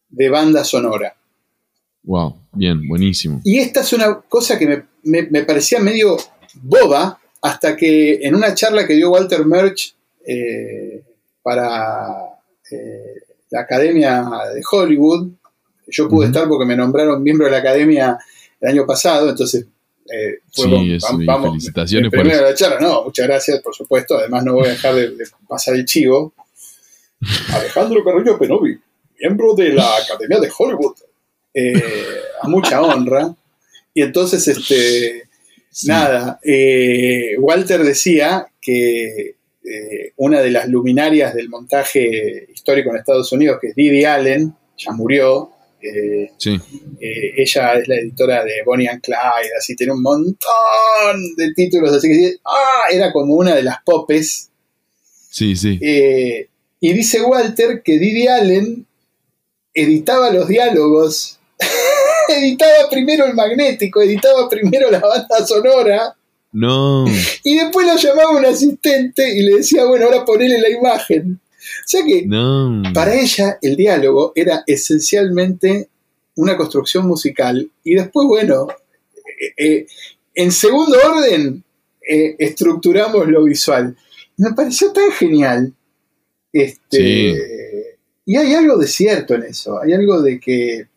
de banda sonora. Wow, bien, buenísimo. Y esta es una cosa que me parecía medio boba, hasta que en una charla que dio Walter Merch eh, para eh, la Academia de Hollywood, yo pude estar porque me nombraron miembro de la Academia el año pasado, entonces eh, sí, vamos, felicitaciones por eso. la charla, no, muchas gracias, por supuesto, además no voy a dejar de, pasar el chivo. Alejandro Carrillo Penovi, miembro de la Academia de Hollywood, a mucha honra. Y entonces, este, Nada, eh, Walter decía que eh, una de las luminarias del montaje histórico en Estados Unidos, que es Didi Allen, ya murió. Eh, ella es la editora de Bonnie and Clyde, así tiene un montón de títulos, así que ah, era como una de las popes. Sí, sí. y dice Walter que Didi Allen editaba los diálogos editaba primero el magnético, editaba primero la banda sonora. No. Y después lo llamaba un asistente y le decía, bueno, ahora ponele la imagen. O sea que para ella el diálogo era esencialmente una construcción musical y después, bueno, eh, eh, en segundo orden eh, estructuramos lo visual. Me pareció tan genial. Este, Y hay algo de cierto en eso, hay algo de que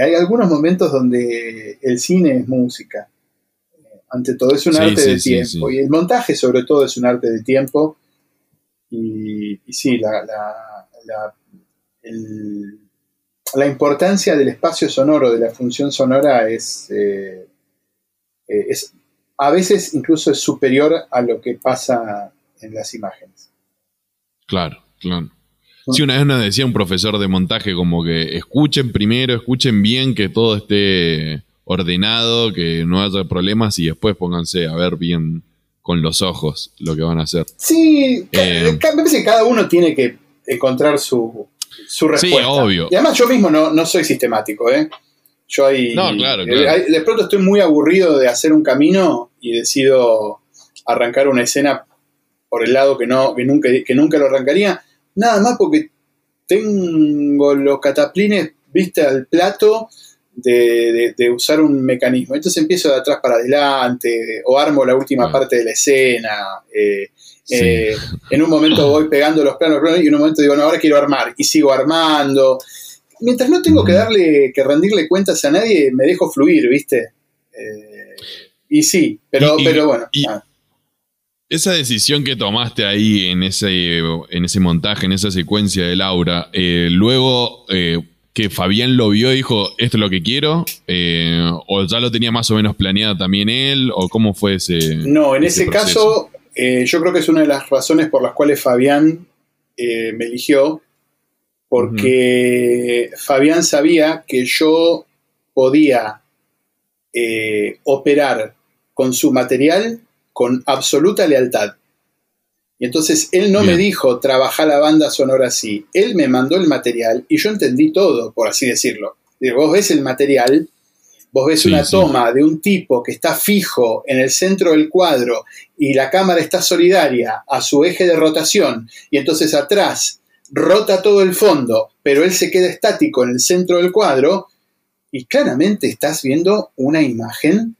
hay algunos momentos donde el cine es música. Ante todo es un arte de tiempo. y el montaje sobre todo es un arte de tiempo. Y, sí, la, la, importancia del espacio sonoro, de la función sonora es, eh, eh, es a veces incluso es superior a lo que pasa en las imágenes. Claro, claro. Sí, una vez nos decía un profesor de montaje como que escuchen primero, escuchen bien que todo esté ordenado, que no haya problemas y después pónganse a ver bien con los ojos lo que van a hacer. Sí, eh, me parece que cada uno tiene que encontrar su, su respuesta. Sí, obvio. Y además yo mismo no, no soy sistemático, ¿eh? Yo ahí, no, claro, eh, de pronto estoy muy aburrido de hacer un camino y decido arrancar una escena por el lado que, no, que, nunca, que nunca lo arrancaría. Nada más porque tengo los cataplines, viste, al plato de, usar un mecanismo. Entonces empiezo de atrás para adelante, o armo la última parte de la escena. Eh, eh, en un momento voy pegando los planos, y en un momento digo, no, ahora quiero armar, y sigo armando. Mientras no tengo que darle, que rendirle cuentas a nadie, me dejo fluir, ¿viste? Eh, y sí, pero, pero bueno. Esa decisión que tomaste ahí en ese, en ese montaje, en esa secuencia de Laura, eh, luego eh, que Fabián lo vio y dijo, esto es lo que quiero, eh, o ya lo tenía más o menos planeado también él, o cómo fue ese... No, en ese, caso yo creo que es una de las razones por las cuales Fabián me eligió, porque Fabián sabía que yo podía operar con su material con absoluta lealtad. Y entonces él no me dijo, trabaja la banda sonora así. Él me mandó el material y yo entendí todo, por así decirlo. vos ves el material, vos ves una toma de un tipo que está fijo en el centro del cuadro y la cámara está solidaria a su eje de rotación y entonces atrás rota todo el fondo, pero él se queda estático en el centro del cuadro y claramente estás viendo una imagen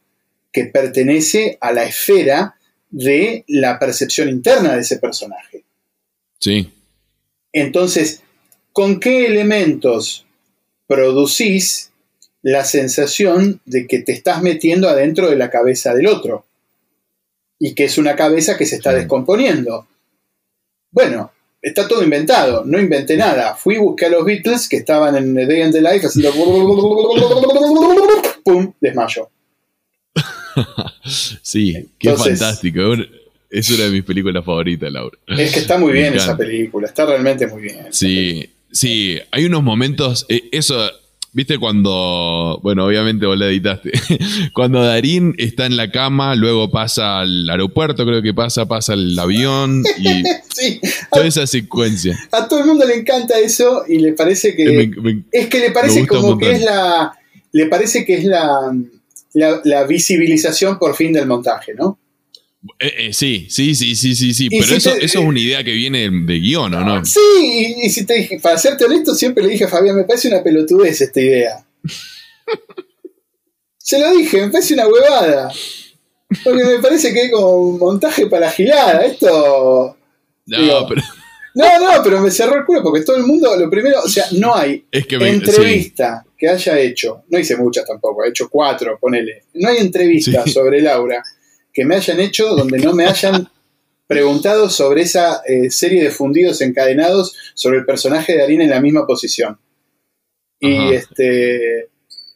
que pertenece a la esfera de la percepción interna de ese personaje. Sí. Entonces, ¿con qué elementos producís la sensación de que te estás metiendo adentro de la cabeza del otro? Y que es una cabeza que se está descomponiendo. Bueno, está todo inventado, no inventé nada. Fui y busqué a los Beatles que estaban en The Day and the Life haciendo... ¡Pum! Desmayo. sí, qué fantástico. Es una de mis películas favoritas, Laura. Es que está muy bien esa película, está realmente muy bien. Sí, sí, hay unos momentos, eh, eso, viste cuando, bueno, obviamente vos la editaste, cuando Darín está en la cama, luego pasa al aeropuerto, creo que pasa, pasa al avión y sí. toda esa secuencia. A todo el mundo le encanta eso y le parece que... es que le parece como que es la... Le parece que es la la, visibilización por fin del montaje, ¿no? Eh, eh, sí, sí, sí, sí, sí, sí. Pero eso, es una idea que viene de guion, ¿o no? Sí, y, si te dije, para serte honesto, siempre le dije a Fabián, me parece una pelotudez esta idea. Se lo dije, me parece una huevada. Porque me parece que es como un montaje para girar. Esto. No, pero. No, no, pero me cerró el culo porque todo el mundo, lo primero, o sea, no hay entrevista que haya hecho, no hice muchas tampoco, he hecho cuatro, ponele. No hay entrevista sobre Laura que me hayan hecho donde no me hayan preguntado sobre esa eh, serie de fundidos encadenados sobre el personaje de Arina en la misma posición. Y este.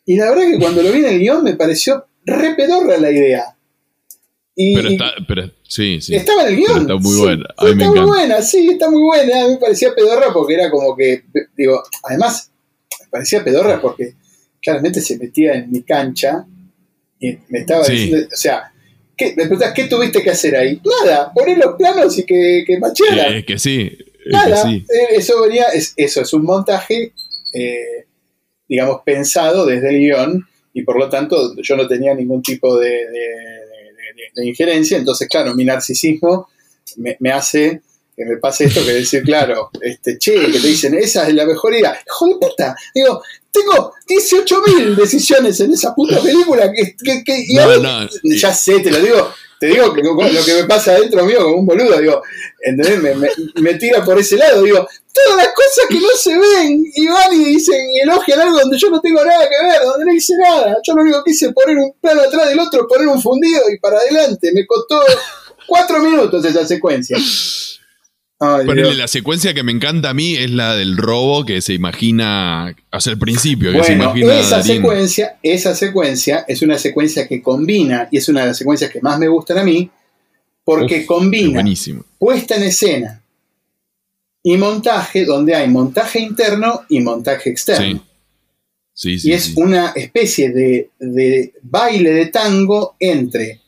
Y la verdad que cuando lo vi en el guion me pareció re pedorra la idea. pero, está, pero sí, sí. Estaba en el guion. Está muy buena. está muy buena, sí, está muy buena. A mí me parecía pedorra porque era como que. Digo, además, parecía pedorra porque claramente se metía en mi cancha y me estaba diciendo, o sea, ¿qué, me ¿qué tuviste que hacer ahí? Nada, poner los planos y que, que. Es que sí. Nada, eh, eso venía, es, eso es un montaje, eh, digamos, pensado desde el guion y por lo tanto yo no tenía ningún tipo de, injerencia, entonces claro, mi narcisismo me, me hace que me pase esto que decir, claro, este, che, que te dicen, esa es la mejor idea. Hijo de puta, digo, tengo 18.000 decisiones en esa puta película que, que, ya sé, te lo digo, te digo que lo que me pasa adentro mío como un boludo, digo, ¿entendés? Me, me, tira por ese lado, digo, todas las cosas que no se ven y van y dicen y elogian algo donde yo no tengo nada que ver, donde no hice nada. Yo lo único que hice es poner un plano atrás del otro, poner un fundido y para adelante. Me costó cuatro minutos esa secuencia la secuencia que me encanta a mí es la del robo que se imagina hacia el principio. esa secuencia, esa secuencia es una secuencia que combina, y es una de las secuencias que más me gustan a mí, porque combina puesta en escena y montaje, donde hay montaje interno y montaje externo. y es una especie de, de baile de tango entre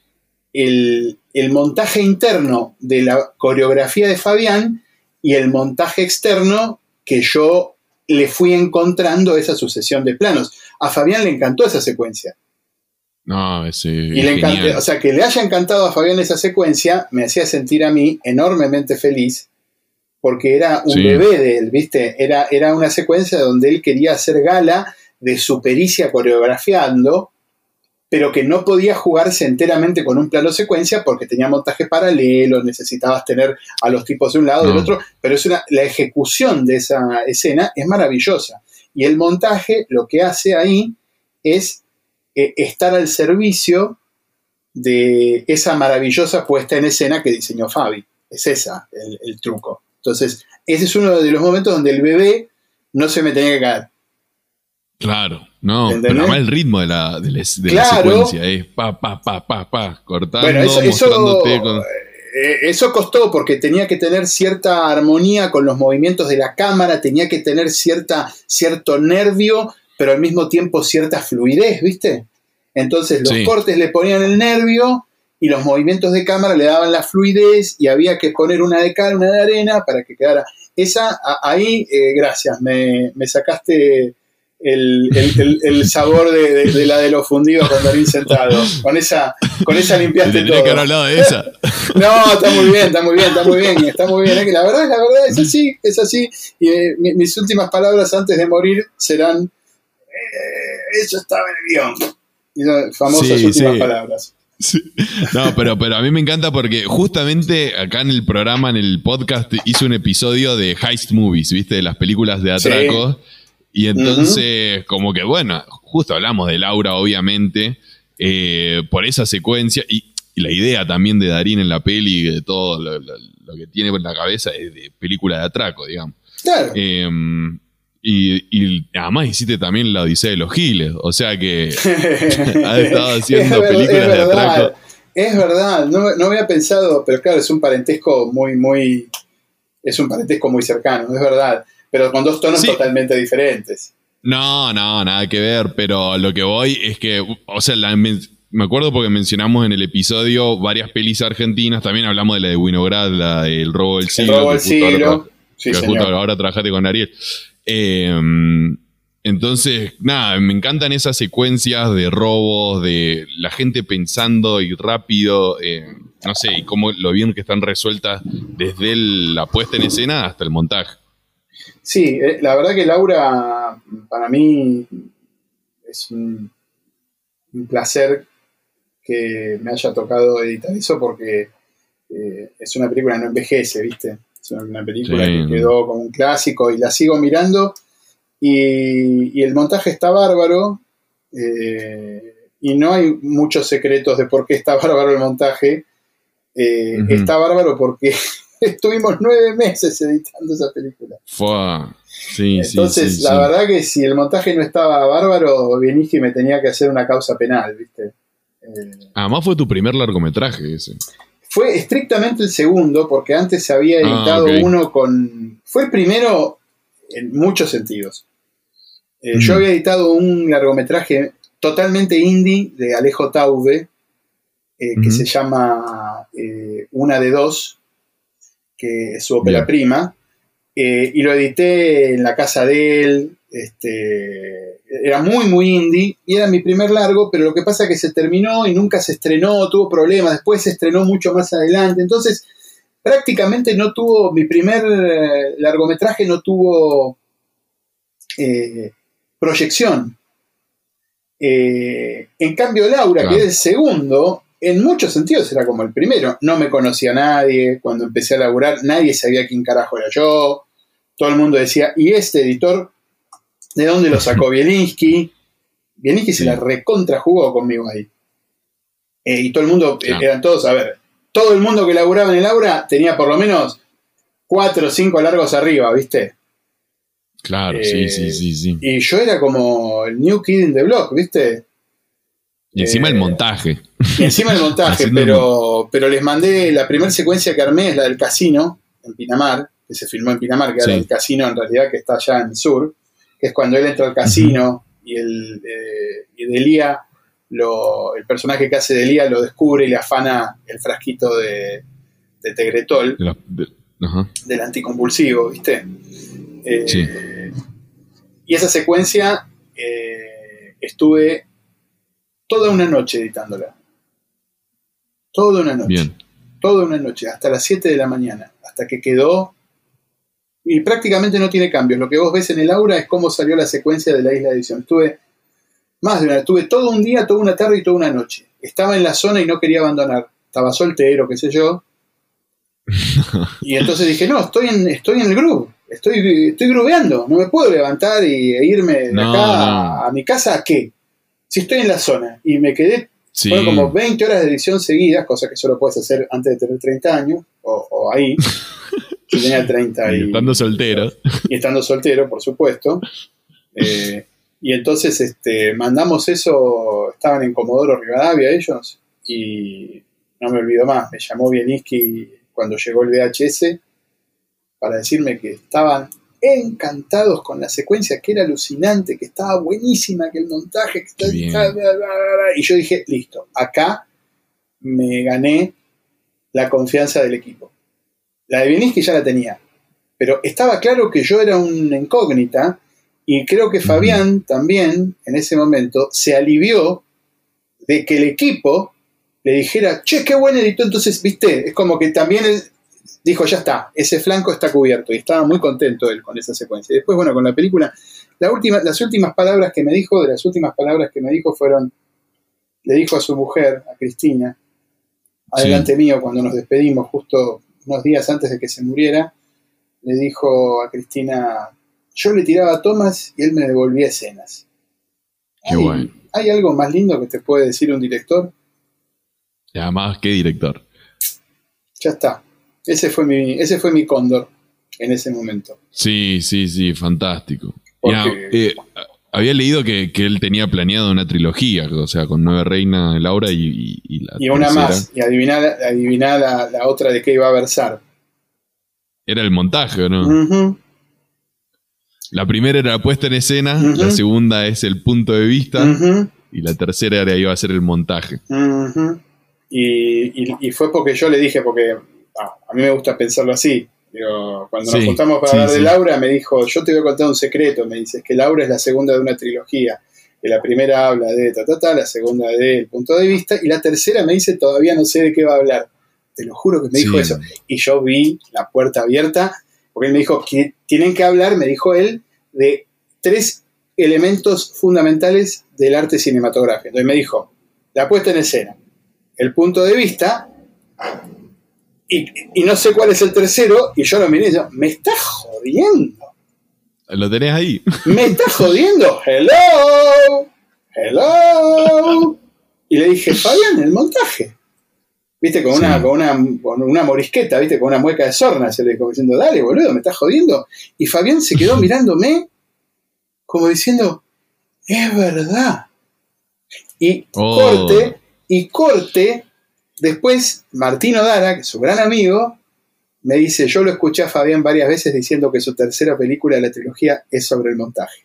el, el montaje interno de la coreografía de Fabián y el montaje externo que yo le fui encontrando esa sucesión de planos. A Fabián le encantó esa secuencia. No, ese. Y le encantó, o sea, que le haya encantado a Fabián esa secuencia me hacía sentir a mí enormemente feliz porque era un bebé de él, ¿viste? Era, era una secuencia donde él quería hacer gala de su pericia coreografiando, pero que no podía jugarse enteramente con un plano secuencia porque tenía montaje paralelo, necesitabas tener a los tipos de un lado y del otro, pero es una, la ejecución de esa escena es maravillosa. Y el montaje lo que hace ahí es eh, estar al servicio de esa maravillosa puesta en escena que diseñó Fabi. Es esa el truco. Entonces, ese es uno de los momentos donde el bebé no se me tenía que caer. Claro, no, pero además el ritmo de la, de la, secuencia es pa, pa, pa, pa, pa, cortando, bueno, eso, eh, eso, costó porque tenía que tener cierta armonía con los movimientos de la cámara, tenía que tener cierta, cierto nervio, pero al mismo tiempo cierta fluidez, ¿viste? Entonces los cortes le ponían el nervio y los movimientos de cámara le daban la fluidez y había que poner una de cal, una de arena para que quedara. Esa, ahí, eh, gracias, me, sacaste el, sabor de, la de los fundidos con Darín sentado. Con esa, con esa limpiaste todo. que hablado de esa. no, está muy bien, está muy bien, está muy bien, está muy bien. Es que la verdad, la verdad es así, es así. Y eh, mis últimas palabras antes de morir serán, eh, eso estaba en el guion. Famosas últimas palabras. No, pero, pero a mí me encanta porque justamente acá en el programa, en el podcast, hice un episodio de Heist Movies, ¿viste? De las películas de atracos. Y entonces, como que bueno, justo hablamos de Laura, obviamente, eh, por esa secuencia y, la idea también de Darín en la peli, de todo lo, que tiene en la cabeza es de película de atraco, digamos. Claro. Em, y, además hiciste también la Odisea de los Giles, o sea que has estado haciendo películas de atraco. Es verdad, no, no, había pensado, pero claro, es un parentesco muy, muy. Es un parentesco muy cercano, es verdad. Pero con dos tonos totalmente diferentes. No, no, nada que ver, pero lo que voy es que, o sea, me acuerdo porque mencionamos en el episodio varias pelis argentinas, también hablamos de la de Winograd, la del robo del siglo. El robo del siglo. sí, ahora trabajaste con Ariel. Em, entonces, nada, me encantan esas secuencias de robos, de la gente pensando y rápido, eh, no sé, y cómo lo bien que están resueltas desde la puesta en escena hasta el montaje. Sí, eh, la verdad que Laura, para mí, es un, placer que me haya tocado editar eso porque eh, es una película que no envejece, ¿viste? Es una película que quedó como un clásico y la sigo mirando. Y, el montaje está bárbaro. Eh, y no hay muchos secretos de por qué está bárbaro el montaje. Eh, está bárbaro porque estuvimos nueve meses editando esa película. Entonces, la verdad que si el montaje no estaba bárbaro, y me tenía que hacer una causa penal, ¿viste? Eh, Además fue tu primer largometraje ese. Fue estrictamente el segundo, porque antes se había ah, editado uno con. Fue el primero en muchos sentidos. Eh, yo mm. había editado un largometraje totalmente indie de Alejo Tauve, eh, que se llama Una de Dos, que es su ópera prima, y lo edité en la casa de él. Este, era muy, muy indie y era mi primer largo, pero lo que pasa es que se terminó y nunca se estrenó, tuvo problemas, después se estrenó mucho más adelante, entonces prácticamente no tuvo, mi primer eh, largometraje no tuvo eh, proyección. Eh, en cambio, Laura, que es el segundo, en muchos sentidos era como el primero. No me conocía nadie, cuando empecé a laburar nadie sabía quién carajo era yo. Todo el mundo decía, ¿y este editor ¿De dónde lo sacó Bielinski? Bielinski se la recontra jugó conmigo ahí. Eh, y todo el mundo, eh, eran todos, a ver, todo el mundo que laburaba en el aura tenía por lo menos cuatro o cinco largos arriba, ¿viste? Claro, sí, sí, sí, sí. Y yo era como el New Kid in the Block, ¿viste? Y encima el montaje. Y encima el montaje, pero, pero les mandé la primera secuencia que armé, es la del casino, en Pinamar, que se filmó en Pinamar, que era el casino en realidad que está allá en el sur es cuando él entra al casino y, el, eh, Delia lo, el personaje que hace de Lía lo descubre y le afana el frasquito de, de Tegretol, la- de- del anticonvulsivo, ¿viste? Eh, Sí. Y esa secuencia eh, estuve toda una noche editándola. Toda una noche. Bien. Toda una noche, hasta las 7 de la mañana, hasta que quedó. Y prácticamente no tiene cambios. Lo que vos ves en el aura es cómo salió la secuencia de la isla de edición. Estuve más de una, estuve todo un día, toda una tarde y toda una noche. Estaba en la zona y no quería abandonar. Estaba soltero, qué sé yo. Y entonces dije, no, estoy en, estoy en el groove. Estoy, estoy. No me puedo levantar y, e irme de No, acá no. A, a mi casa a qué. Si estoy en la zona y me quedé Sí. como 20 horas de edición seguidas, cosa que solo puedes hacer antes de tener 30 años, o, o ahí. Yo tenía 30 y, Y estando soltero. y estando soltero, por supuesto. Eh, y entonces este, mandamos eso, estaban en Comodoro Rivadavia ellos, y no me olvido más, me llamó Bieniski cuando llegó el VHS para decirme que estaban encantados con la secuencia, que era alucinante, que estaba buenísima, que el montaje, que está- bla, bla, bla, bla. y yo dije, listo, acá me gané la confianza del equipo. La de Bieniski ya la tenía, pero estaba claro que yo era una incógnita y creo que Fabián también en ese momento se alivió de que el equipo le dijera, che, qué buen editor, entonces, viste, es como que también dijo, ya está, ese flanco está cubierto y estaba muy contento él con esa secuencia. Y después, bueno, con la película, la última, las últimas palabras que me dijo, de las últimas palabras que me dijo fueron, le dijo a su mujer, a Cristina, adelante mío, cuando nos despedimos, justo unos días antes de que se muriera, le dijo a Cristina, yo le tiraba tomas y él me devolvía escenas. Qué ¿Hay, bueno. ¿Hay algo más lindo que te puede decir un director? Y además, qué director. Ya está. Ese fue mi, ese fue mi cóndor en ese momento. Sí, sí, sí, fantástico. Porque- Ya, eh, había leído que, que él tenía planeado una trilogía, o sea, con Nueve Reina, Laura y, y, y la Y una tercera. más. Y adiviná, adiviná la, la otra de qué iba a versar. Era el montaje, ¿o no? La primera era la puesta en escena, la segunda es el punto de vista y la tercera era, iba a ser el montaje. Y- y fue porque yo le dije, porque ah, a mí me gusta pensarlo así. Digo, cuando nos juntamos para sí, hablar de sí. Laura, me dijo, yo te voy a contar un secreto. Me dice, es que Laura es la segunda de una trilogía. Que la primera habla de ta, ta, ta, la segunda de el punto de vista, y la tercera me dice, todavía no sé de qué va a hablar. Te lo juro que me dijo eso. Y yo vi la puerta abierta, porque él me dijo tienen que hablar, me dijo él, de tres elementos fundamentales del arte cinematográfico. Entonces me dijo, la puesta en escena, el punto de vista, y, y no sé cuál es el tercero, y yo lo miré y yo, me estás jodiendo, ¿Lo tenés ahí? me estás jodiendo, hello, hello. Y le dije, Fabián, el montaje. Viste, con una, con una, con una morisqueta, viste, con una mueca de sorna, se le dijo diciendo, dale, boludo, me estás jodiendo. Y Fabián se quedó mirándome como diciendo, es verdad. Y Oh. corte, y corte, después Martino Dara, su gran amigo, me dice, yo lo escuché a Fabián varias veces diciendo que su tercera película de la trilogía es sobre el montaje.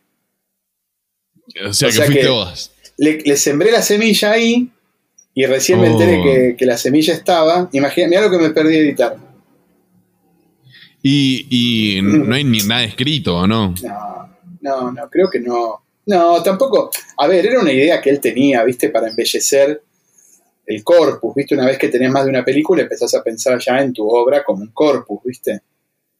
O sea, O que fuiste que- vos. Le, le sembré la semilla ahí y recién me Oh. enteré que, que la semilla estaba. Imagina, mira lo que me perdí de editar. Y, y no hay ni nada escrito, ¿o no? No, no, no, creo que no. No, tampoco. A ver, era una idea que él tenía, ¿viste? Para embellecer el corpus, ¿viste? Una vez que tenés más de una película, empezás a pensar ya en tu obra como un corpus, ¿viste?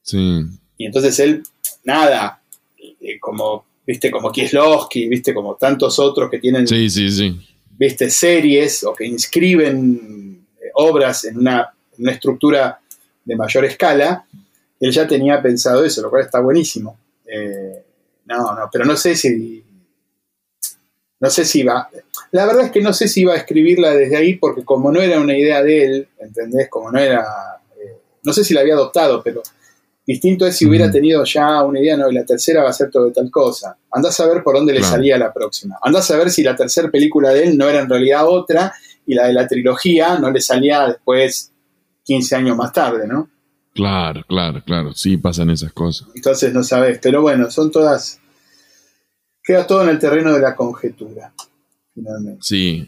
Sí. Y entonces él, nada, eh, como, ¿viste? Como Kieslowski, ¿viste? Como tantos otros que tienen, Sí, sí, sí. ¿viste? Series o que inscriben eh, obras en una, en una estructura de mayor escala, él ya tenía pensado eso, lo cual está buenísimo. Eh, no, no, pero no sé si. No sé si va. La verdad es que no sé si iba a escribirla desde ahí, porque como no era una idea de él, ¿entendés? Como no era. eh, no sé si la había adoptado, pero distinto es si hubiera tenido ya una idea, no, y la tercera va a ser todo de tal cosa. Andás a ver por dónde le Claro. salía la próxima. Andás a ver si la tercera película de él no era en realidad otra, y la de la trilogía no le salía después 15 años más tarde, ¿no? Claro, claro, claro. Sí, pasan esas cosas. Entonces no sabes, pero bueno, son todas. Queda todo en el terreno de la conjetura. finalmente. Sí.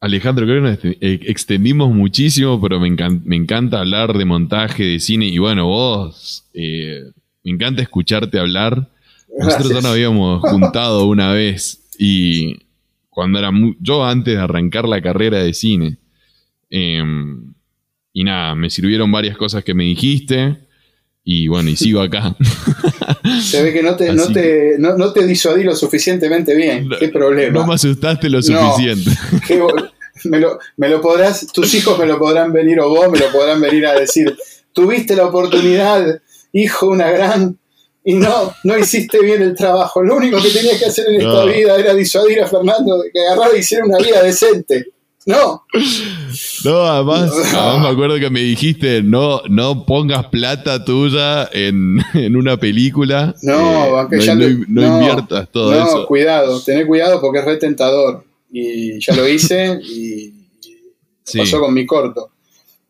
Alejandro, creo que nos eh, extendimos muchísimo, pero me, encan- me encanta hablar de montaje, de cine. Y bueno, vos, eh, me encanta escucharte hablar. Nosotros ya nos habíamos juntado una vez y cuando era yo antes de arrancar la carrera de cine. Em, y nada, me sirvieron varias cosas que me dijiste y bueno, y sigo acá. Se ve que no te, no te, no, no te disuadí lo suficientemente bien. No- ¿Qué problema? no me asustaste lo suficiente. Me, lo, me lo podrás, tus hijos me lo podrán venir o vos me lo podrán venir a decir. Tuviste la oportunidad, hijo, una gran. Y no, no hiciste bien el trabajo. Lo único que tenías que hacer en esta No. vida era disuadir a Fernando de que agarrara y hiciera una vida decente. No, No, además, además me acuerdo que me dijiste, no, no pongas plata tuya en, en una película. No, eh, banque, no, ya no- no no, inviertas todo no, eso. cuidado, tené cuidado porque es retentador. Y ya lo hice y Sí. pasó con mi corto.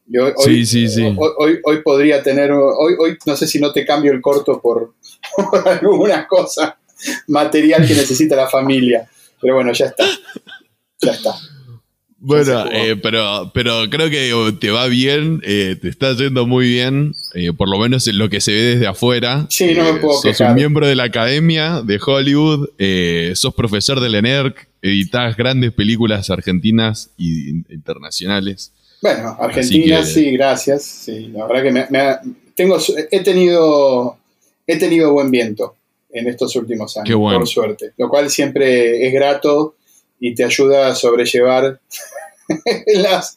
Y hoy, Sí, hoy- sí, sí. Hoy, hoy, hoy podría tener, hoy, hoy no sé si no te cambio el corto por, por alguna cosa material que necesita la familia. Pero bueno, ya está. Ya está. Bueno, eh, pero, pero creo que te va bien, eh, te está yendo muy bien, eh, por lo menos en lo que se ve desde afuera. Sí, no me Eh, puedo Sos quejar. un miembro de la academia de Hollywood, eh, sos profesor de la ENERC, editás grandes películas argentinas y internacionales. Bueno, Argentina, que- sí, gracias. Sí, la verdad que me, me ha- tengo, he tenido, he tenido buen viento en estos últimos años, Qué bueno. por suerte. Lo cual siempre es grato y te ayuda a sobrellevar las-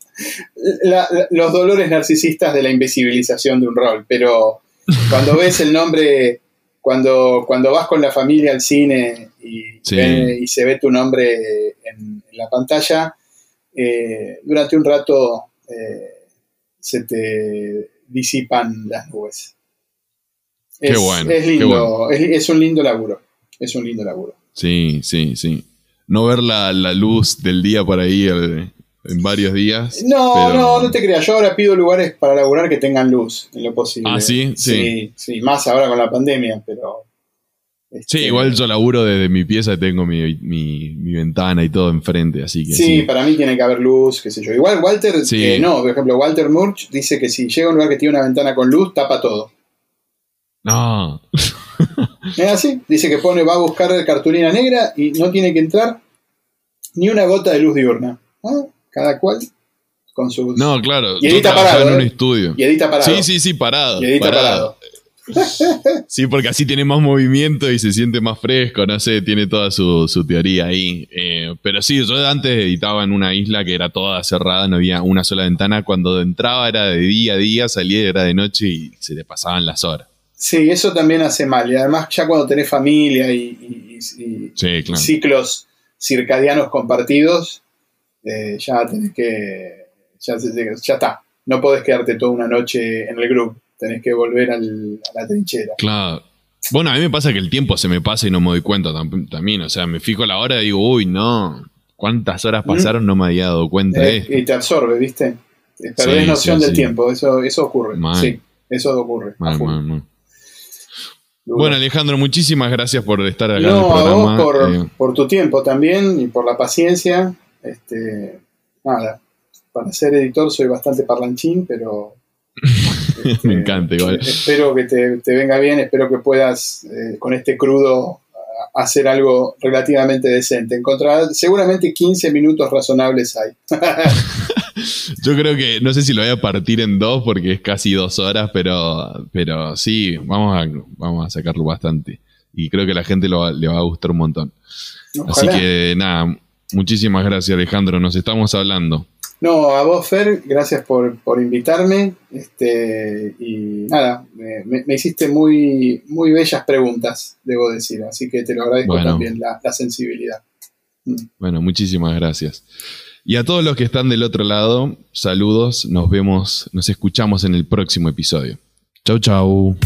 la- la- los dolores narcisistas de la invisibilización de un rol. Pero cuando ves el nombre, cuando, cuando vas con la familia al cine y, Sí. ve- y se ve tu nombre en, en la pantalla, eh, durante un rato eh, se te disipan las nubes. Qué es, bueno, es qué lindo, bueno. es, es un lindo laburo. Es un lindo laburo. Sí, sí, sí. No ver la, la luz del día por ahí eh, en varios días. No, pero- no, no te creas. Yo ahora pido lugares para laburar que tengan luz en lo posible. Ah, ¿sí? Sí. Sí, sí, más ahora con la pandemia, pero. Sí, este, igual yo laburo desde mi pieza, tengo mi, mi- mi ventana y todo enfrente, así que Sí, sí. para mí tiene que haber luz, qué sé yo. Igual Walter, Sí. eh, no, por ejemplo, Walter Murch dice que si llega a un lugar que tiene una ventana con luz, tapa todo. No, Es así, dice que pone, va a buscar cartulina negra y no tiene que entrar ni una gota de luz diurna. Ah, Cada cual con su. no, claro. Y edita parado, en un ¿eh? estudio. Y edita parado. Sí, sí, sí, parado. Y edita parado. parado. Sí, porque así tiene más movimiento y se siente más fresco, no sé, tiene toda su, su teoría ahí. Eh, pero sí, yo antes editaba en una isla que era toda cerrada, no había una sola ventana. Cuando entraba era de día a día, salía era de noche y se le pasaban las horas. Sí, eso también hace mal. Y además, ya cuando tenés familia y, y- y- y Sí, claro. ciclos circadianos compartidos, eh, ya tenés que. Ya, ya está. No podés quedarte toda una noche en el grupo. Tenés que volver al- a la trinchera. Claro. Bueno, a mí me pasa que el tiempo se me pasa y no me doy cuenta tam- también. O sea, me fijo la hora y digo, uy, no. ¿Cuántas horas pasaron? No me había dado cuenta de Eh, esto. y te absorbe, ¿viste? Perdés Sí, noción sí, del sí. tiempo. Eso, eso ocurre. Sí, eso ocurre. a Mal, Bueno, Alejandro, muchísimas gracias por estar acá en el No, a programa. vos por, Eh, por tu tiempo también y por la paciencia. Este, nada, para ser editor soy bastante parlanchín, pero... este, me encanta igual. Espero que te, te venga bien, espero que puedas eh, con este crudo hacer algo relativamente decente. Encontrar seguramente 15 minutos razonables hay. Yo creo que, no sé si lo voy a partir en dos porque es casi dos horas, pero, pero sí, vamos a, vamos a sacarlo bastante. Y creo que a la gente lo le va a gustar un montón. Así que nada, muchísimas gracias Alejandro, nos estamos hablando. No, a vos, Fer, gracias por, por invitarme. Este, y nada, me, me- me hiciste muy, muy bellas preguntas, debo decir. Así que te lo agradezco Bueno. también, la, la sensibilidad. Bueno, muchísimas gracias. Y a todos los que están del otro lado, saludos, nos vemos, nos escuchamos en el próximo episodio. Chau, chau.